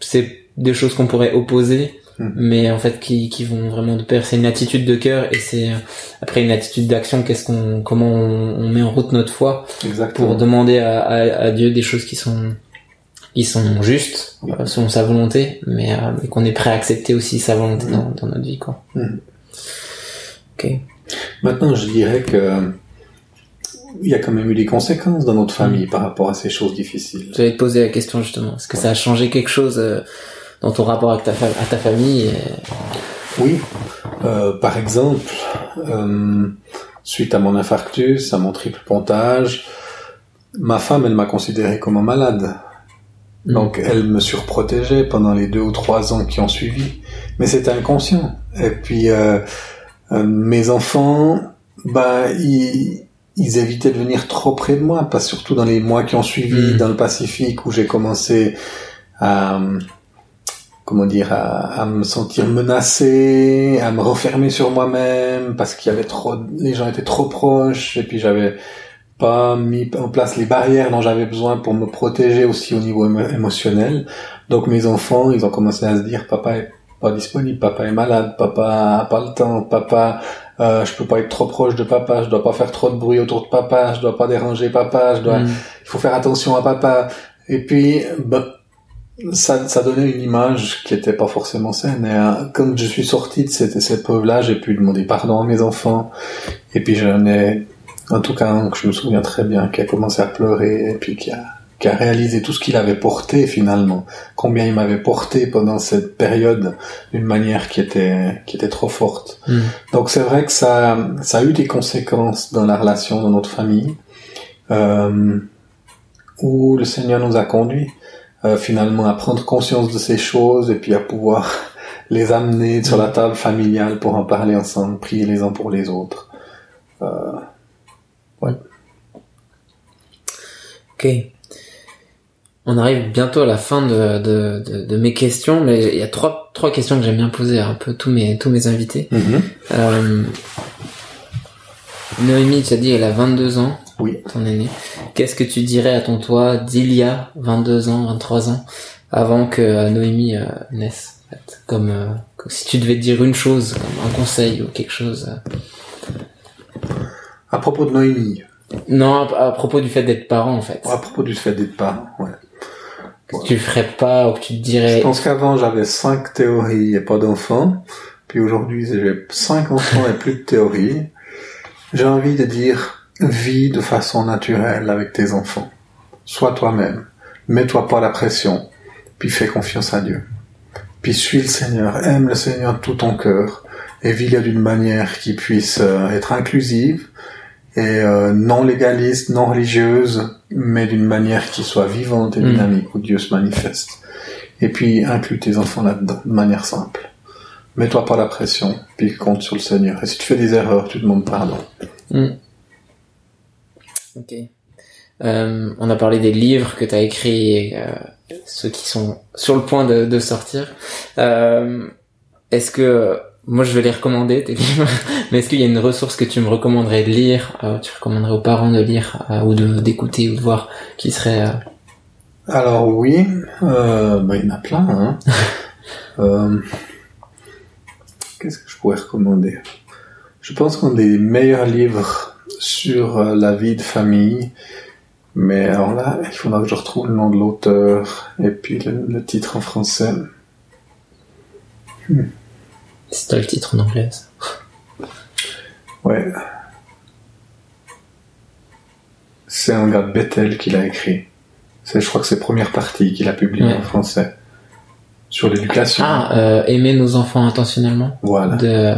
Speaker 1: c'est des choses qu'on pourrait opposer hmm. mais en fait qui, qui vont vraiment de pair. C'est une attitude de cœur et c'est euh, après une attitude d'action qu'est-ce qu'on comment on, met en route notre foi pour demander à, à, Dieu des choses qui sont qui sont justes euh, selon sa volonté mais, euh, mais qu'on est prêt à accepter aussi sa volonté dans, dans, notre vie quoi hmm. ok
Speaker 2: maintenant je dirais que il y a quand même eu des conséquences dans notre famille hmm. par rapport à ces choses difficiles.
Speaker 1: J'allais te poser la question justement. Est-ce que ça a changé quelque chose dans ton rapport avec ta, à ta famille
Speaker 2: Oui. Euh, par exemple, euh, suite à mon infarctus, à mon triple pontage, ma femme, elle m'a considéré comme un malade. Mm. Donc, elle me surprotégeait pendant les deux ou trois ans qui ont suivi. Mais c'était inconscient. Et puis, euh, mes enfants, bah, ils, ils évitaient de venir trop près de moi, pas surtout dans les mois qui ont suivi
Speaker 1: Mm.
Speaker 2: dans le Pacifique où j'ai commencé à comment dire à, à me sentir menacé, à me refermer sur moi-même parce qu'il y avait trop les gens étaient trop proches et puis j'avais pas mis en place les barrières dont j'avais besoin pour me protéger aussi au niveau émo- émotionnel. Donc mes enfants, ils ont commencé à se dire papa est pas disponible, papa est malade, papa a pas le temps, papa euh, je peux pas être trop proche de papa, je dois pas faire trop de bruit autour de papa, je dois pas déranger papa, je dois
Speaker 1: Mm.
Speaker 2: il faut faire attention à papa. Et puis, ben, ça, ça donnait une image qui était pas forcément saine. Et euh, quand je suis sorti de cette, cette épreuve-là, j'ai pu demander pardon à mes enfants. Et puis j'en ai, en tout cas, un que je me souviens très bien, qui a commencé à pleurer et puis qui a, qui a réalisé tout ce qu'il avait porté finalement, combien il m'avait porté pendant cette période d'une manière qui était, qui était trop forte.
Speaker 1: Mm.
Speaker 2: Donc c'est vrai que ça, ça a eu des conséquences dans la relation, dans notre famille, euh, où le Seigneur nous a conduits euh, finalement à prendre conscience de ces choses et puis à pouvoir les amener sur la table familiale pour en parler ensemble, prier les uns pour les autres.
Speaker 1: Ok. On arrive bientôt à la fin de, de, de, de mes questions, mais il y a trois, trois questions que j'aime bien poser à un peu tous mes, tous mes invités. Euh, Noémie, tu as dit elle a 22 ans,
Speaker 2: Oui.
Speaker 1: ton aîné. Qu'est-ce que tu dirais à ton toi d'il y a 22 ans, 23 ans, avant que euh, Noémie euh, naisse en fait? Comme, euh, comme si tu devais dire une chose, comme un conseil ou quelque chose. euh.
Speaker 2: À propos de Noémie,
Speaker 1: Non, à, à propos du fait d'être parent en fait.
Speaker 2: à propos du fait d'être parent, ouais.
Speaker 1: Que tu ferais pas ou que tu te dirais...
Speaker 2: Je pense qu'avant j'avais cinq théories et pas d'enfants, puis aujourd'hui j'ai cinq enfants et plus de théories. J'ai envie de dire vis de façon naturelle avec tes enfants. Sois toi-même. Mets-toi pas la pression. Puis fais confiance à Dieu. Puis suis le Seigneur. Aime le Seigneur de tout ton cœur. Et vis-le d'une manière qui puisse euh, être inclusive et euh, non légaliste, non religieuse, mais d'une manière qui soit vivante et
Speaker 1: Mm.
Speaker 2: dynamique où Dieu se manifeste. Et puis inclus tes enfants là-dedans de manière simple. Mets-toi pas la pression, puis compte sur le Seigneur. Et si tu fais des erreurs, tu demandes pardon.
Speaker 1: Hmm. Ok. Euh, on a parlé des livres que tu as écrits, et, euh, ceux qui sont sur le point de, de sortir. Est-ce que moi je vais les recommander tes livres, mais est-ce qu'il y a une ressource que tu me recommanderais de lire, euh, tu recommanderais aux parents de lire euh, ou de d'écouter ou de voir, qui serait euh,
Speaker 2: Alors oui, euh, bah, il y en a plein. Hein. Qu'est-ce que je pourrais recommander? Je pense qu'on a des meilleurs livres sur la vie de famille. Mais alors là, il faudra que je retrouve le nom de l'auteur et puis le, le titre en français.
Speaker 1: C'est toi le titre en anglais. ça.
Speaker 2: Ouais. C'est un gars de Bethel qui l'a écrit. C'est, je crois que c'est première partie qu'il a publiée
Speaker 1: Ouais.
Speaker 2: en français. Sur l'éducation.
Speaker 1: Ah, euh, aimer nos enfants intentionnellement.
Speaker 2: Voilà.
Speaker 1: De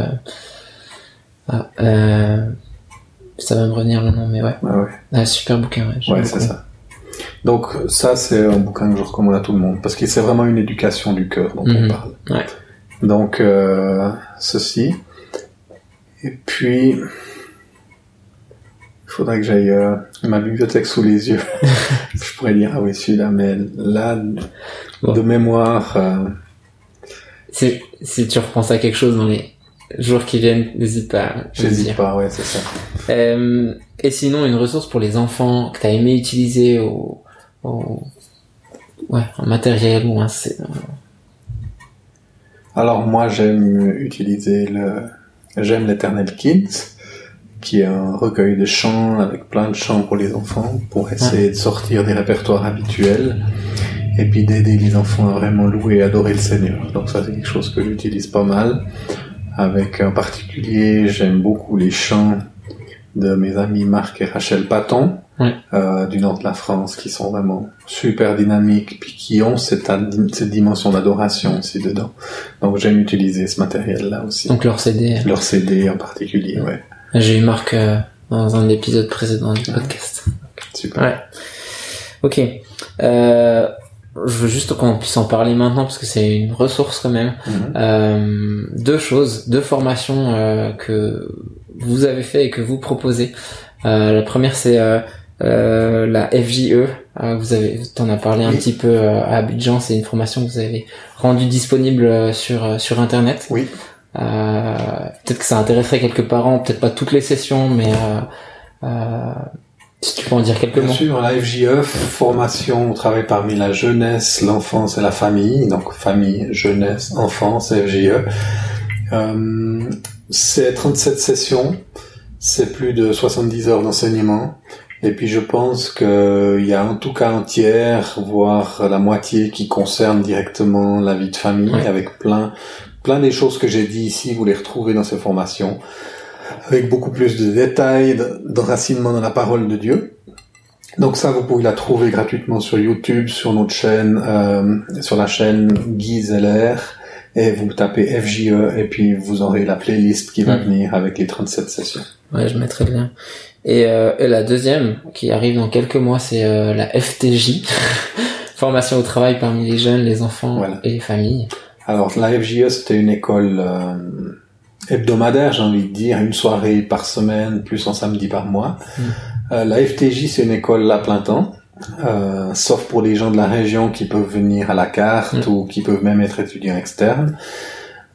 Speaker 1: ah, euh... ça va me revenir le nom, mais ouais.
Speaker 2: Ouais, ouais.
Speaker 1: Ah, super bouquin, ouais.
Speaker 2: Ouais, c'est ça. Donc ça, c'est un bouquin que je recommande à tout le monde parce que c'est vraiment une éducation du cœur dont
Speaker 1: Mhm.
Speaker 2: on parle.
Speaker 1: Ouais.
Speaker 2: Donc euh, ceci. Et puis, il faudrait que j'aille euh, ma bibliothèque sous les yeux. je pourrais dire ah oui celui-là, mais là
Speaker 1: Bon.
Speaker 2: de mémoire. euh,
Speaker 1: Si, si tu repenses à quelque chose dans les jours qui viennent, n'hésite pas
Speaker 2: J'hésite pas, ouais, c'est ça.
Speaker 1: Et sinon, une ressource pour les enfants que t'as aimé utiliser au, au, ouais, un matériel ou un,
Speaker 2: Alors moi j'aime utiliser le j'aime l'Eternal Kids qui est un recueil de chants avec plein de chants pour les enfants pour essayer de sortir des répertoires habituels et puis d'aider les enfants à vraiment louer et adorer le Seigneur. Donc ça c'est quelque chose que j'utilise pas mal. Avec en particulier j'aime beaucoup les chants de mes amis Marc et Rachel Paton euh, du nord de la France qui sont vraiment super dynamiques puis qui ont cette, cette dimension d'adoration aussi dedans. Donc j'aime utiliser ce matériel-là aussi.
Speaker 1: donc leur CD.
Speaker 2: Leur CD en particulier, ouais.
Speaker 1: J'ai eu Marc euh, dans un épisode précédent du podcast.
Speaker 2: Super.
Speaker 1: Ouais. Ok. Euh, je veux juste qu'on puisse en parler maintenant parce que c'est une ressource quand même.
Speaker 2: Mhm.
Speaker 1: Euh, deux choses, deux formations euh, que vous avez fait et que vous proposez. Euh, la première c'est la FJE. Vous avez, t'en as parlé un petit peu à Abidjan. C'est une formation que vous avez rendue disponible sur sur internet.
Speaker 2: Oui.
Speaker 1: Peut-être que ça intéresserait quelques parents, peut-être pas toutes les sessions, mais si tu peux en dire quelques
Speaker 2: Bien
Speaker 1: mots.
Speaker 2: sûr, la FJE, formation au travail parmi la jeunesse, l'enfance et la famille. Donc famille, jeunesse, enfance, FJE. Euh, c'est 37 sessions, c'est plus de 70 heures d'enseignement. Et puis je pense qu'il y a en tout cas un tiers, voire la moitié qui concerne directement la vie de famille,
Speaker 1: Ouais.
Speaker 2: avec plein, plein des choses que j'ai dit ici, vous les retrouvez dans ces formations, avec beaucoup plus de détails, d'enracinement dans la parole de Dieu. Donc ça, vous pouvez la trouver gratuitement sur YouTube, sur notre chaîne, euh, sur la chaîne Guy Zeller, et vous tapez FJE, et puis vous aurez la playlist qui va
Speaker 1: Mm.
Speaker 2: venir avec les 37 sessions.
Speaker 1: Ouais, je mettrai le lien. Et, euh, et la deuxième, qui arrive dans quelques mois, c'est euh, la FTJ, formation au travail parmi les jeunes, les enfants
Speaker 2: Voilà.
Speaker 1: et les familles.
Speaker 2: Alors la FJE, c'était une école hebdomadaire, j'ai envie de dire, une soirée par semaine, plus un samedi par mois.
Speaker 1: Mm.
Speaker 2: Euh, la FTJ, c'est une école à plein temps, euh, sauf pour les gens de la région qui peuvent venir à la carte
Speaker 1: Mm.
Speaker 2: ou qui peuvent même être étudiants externes.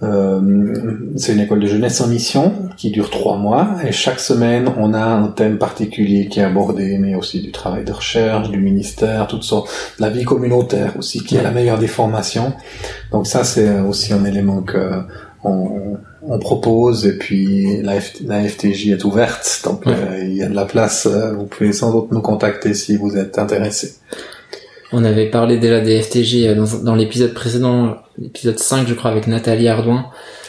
Speaker 2: Euh, c'est une école de jeunesse en mission qui dure trois mois et chaque semaine on a un thème particulier qui est abordé, mais aussi du travail de recherche, du ministère, toutes sortes, de la vie communautaire aussi qui est la meilleure des formations. Donc ça c'est aussi un élément que on, on propose et puis la, F- la FTJ est ouverte, donc
Speaker 1: Ouais.
Speaker 2: euh, il y a de la place. euh, Vous pouvez sans doute nous contacter si vous êtes intéressé.
Speaker 1: On avait parlé déjà des FTJ euh, dans, dans l'épisode précédent, l'épisode 5 je crois avec Nathalie Ardouin.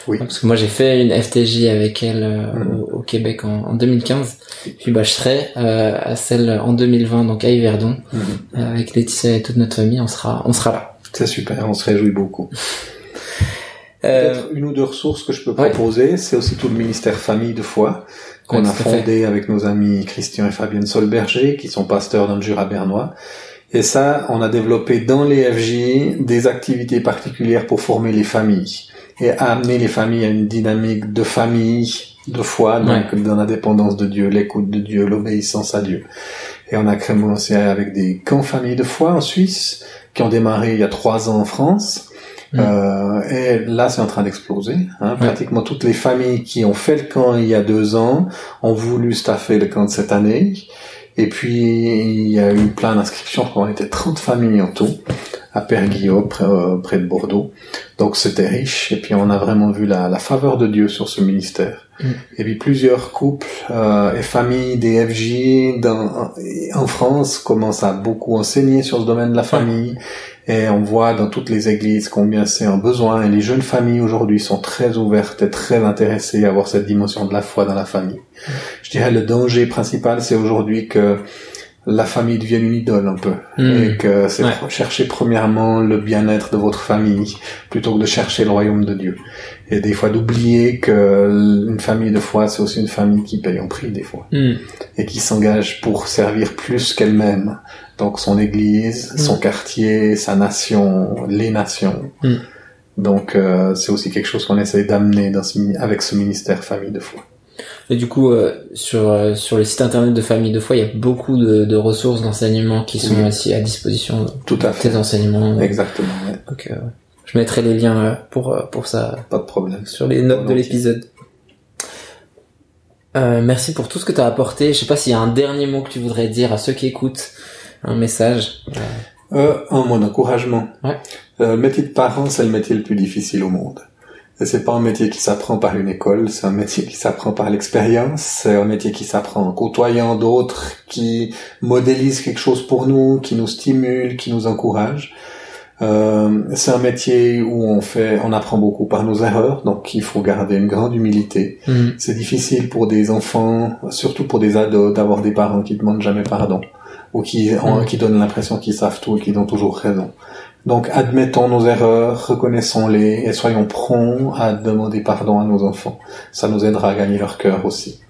Speaker 2: Oui.
Speaker 1: Parce que moi j'ai fait une FTJ avec elle euh,
Speaker 2: Mhm.
Speaker 1: au, au Québec en, en 2015. Puis bah je serai euh, à celle en 2020 donc à Yverdon
Speaker 2: Mhm.
Speaker 1: avec Laetitia et toute notre famille. On sera on sera là.
Speaker 2: C'est super, on se réjouit beaucoup.
Speaker 1: Euh,
Speaker 2: Peut-être une ou deux ressources que je peux
Speaker 1: ouais.
Speaker 2: proposer, c'est aussi tout le ministère famille de foi qu'on
Speaker 1: Ouais,
Speaker 2: a
Speaker 1: fait.
Speaker 2: fondé avec nos amis Christian et Fabienne Solberger, qui sont pasteurs dans le Jura bernois. Et ça, on a développé dans les FJ des activités particulières pour former les familles et amener les familles à une dynamique de famille, de foi, donc dans la dépendance de Dieu, l'écoute de Dieu, l'obéissance à Dieu. Et on a commencé avec des camps familles de foi en Suisse, qui ont démarré il y a trois ans en France.
Speaker 1: Mm.
Speaker 2: Euh, et là, c'est en train d'exploser. Hein.
Speaker 1: Ouais.
Speaker 2: Pratiquement toutes les familles qui ont fait le camp il y a deux ans ont voulu staffer le camp de cette année. Et puis, il y a eu plein d'inscriptions. On était 30 familles en tout, à Père-Guillaume, près, euh, près de Bordeaux. Donc, c'était riche. Et puis, on a vraiment vu la, la faveur de Dieu sur ce ministère.
Speaker 1: Mm.
Speaker 2: Et puis, plusieurs couples euh, et familles des FJ dans, en France commencent à beaucoup enseigner sur ce domaine de la famille. Et on voit dans toutes les églises combien c'est un besoin. Et les jeunes familles aujourd'hui sont très ouvertes et très intéressées à avoir cette dimension de la foi dans la famille. Je dirais le danger principal, c'est aujourd'hui que la famille devienne une idole un peu.
Speaker 1: Mm.
Speaker 2: Et que c'est
Speaker 1: Ouais.
Speaker 2: chercher premièrement le bien-être de votre famille plutôt que de chercher le royaume de Dieu. Et des fois d'oublier que une famille de foi, c'est aussi une famille qui paye en prix des fois
Speaker 1: hmm.
Speaker 2: et qui s'engage pour servir plus qu'elle-même. Donc son église,
Speaker 1: Mm.
Speaker 2: son quartier, sa nation, les nations.
Speaker 1: Mm.
Speaker 2: Donc euh, c'est aussi quelque chose qu'on essaye d'amener dans ce, mini- avec ce ministère famille de foi.
Speaker 1: Et du coup, euh, sur, euh, sur le site internet de Famille de Foi, il y a beaucoup de, de ressources d'enseignement qui sont
Speaker 2: Oui.
Speaker 1: aussi à disposition
Speaker 2: Tout à fait.
Speaker 1: tes enseignements.
Speaker 2: Exactement. ouais.
Speaker 1: Donc, euh, je mettrai les liens euh, pour, euh, pour ça
Speaker 2: Pas de problème.
Speaker 1: sur les notes de l'épisode. Euh, merci pour tout ce que tu as apporté. Je sais pas s'il y a un dernier mot que tu voudrais dire à ceux qui écoutent, un message.
Speaker 2: Euh, un mot d'encouragement.
Speaker 1: Ouais.
Speaker 2: Euh, le métier de parent, c'est le métier le plus difficile au monde. Et c'est pas un métier qui s'apprend par une école, c'est un métier qui s'apprend par l'expérience, c'est un métier qui s'apprend en côtoyant d'autres, qui modélisent quelque chose pour nous, qui nous stimule, qui nous encourage. Euh, c'est un métier où on fait, on apprend beaucoup par nos erreurs, donc il faut garder une grande humilité.
Speaker 1: Mhm.
Speaker 2: C'est difficile pour des enfants, surtout pour des ados, d'avoir des parents qui demandent jamais pardon ou qui,
Speaker 1: Mm.
Speaker 2: qui donnent l'impression qu'ils savent tout et qu'ils ont toujours raison. Donc admettons nos erreurs, reconnaissons-les et soyons prompts à demander pardon à nos enfants. Ça nous aidera à gagner leur cœur aussi.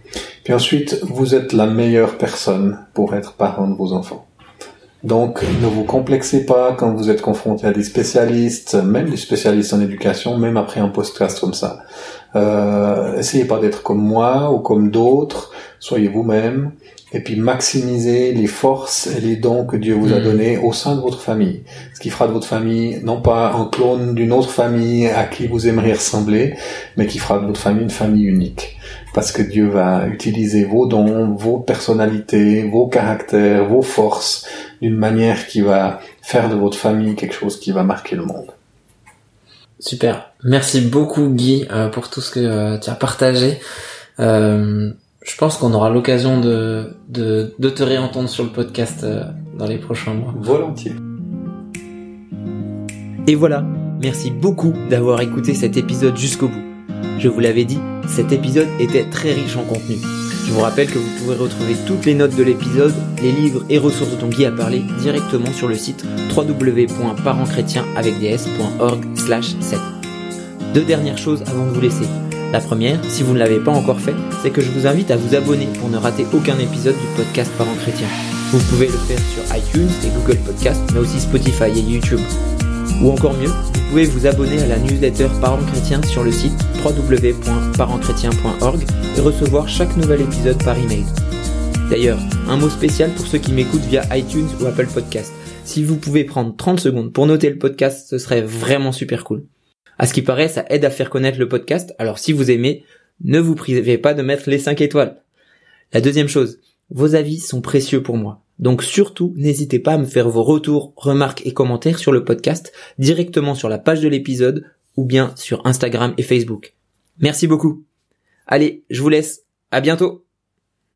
Speaker 2: Puis ensuite, vous êtes la meilleure personne pour être parent de vos enfants. Donc, ne vous complexez pas quand vous êtes confronté à des spécialistes, même des spécialistes en éducation, même après un podcast comme ça. Euh, essayez pas d'être comme moi ou comme d'autres, soyez vous-même et puis maximiser les forces et les dons que Dieu vous a mm. donnés au sein de votre famille. Ce qui fera de votre famille non pas un clone d'une autre famille à qui vous aimeriez ressembler, mais qui fera de votre famille une famille unique. Parce que Dieu va utiliser vos dons, vos personnalités, vos caractères, vos forces d'une manière qui va faire de votre famille quelque chose qui va marquer le monde.
Speaker 1: Super. Merci beaucoup Guy euh, pour tout ce que euh, tu as partagé. Euh, je pense qu'on aura l'occasion de, de, de, te réentendre sur le podcast euh, dans les prochains mois.
Speaker 2: Volontiers.
Speaker 1: Et voilà, merci beaucoup d'avoir écouté cet épisode jusqu'au bout. Je vous l'avais dit, cet épisode était très riche en contenu. Je vous rappelle que vous pouvez retrouver toutes les notes de l'épisode, les livres et ressources dont Guy a parlé directement sur le site www.parentschrétien.org 7. Deux dernières choses avant de vous laisser. La première, si vous ne l'avez pas encore fait, c'est que je vous invite à vous abonner pour ne rater aucun épisode du podcast Parents Chrétiens. Vous pouvez le faire sur iTunes et Google Podcast, mais aussi Spotify et YouTube. Ou encore mieux, vous pouvez vous abonner à la newsletter Parents Chrétiens sur le site www.parentschrétien.org et recevoir chaque nouvel épisode par email. D'ailleurs, un mot spécial pour ceux qui m'écoutent via iTunes ou Apple Podcast. Si vous pouvez prendre 30 secondes pour noter le podcast, ce serait vraiment super cool. À ce qui paraît, ça aide à faire connaître le podcast, alors si vous aimez, ne vous privez pas de mettre les 5 étoiles. La deuxième chose, vos avis sont précieux pour moi. Donc surtout, n'hésitez pas à me faire vos retours, remarques et commentaires sur le podcast directement sur la page de l'épisode ou bien sur Instagram et Facebook. Merci beaucoup. Allez, je vous laisse. À bientôt.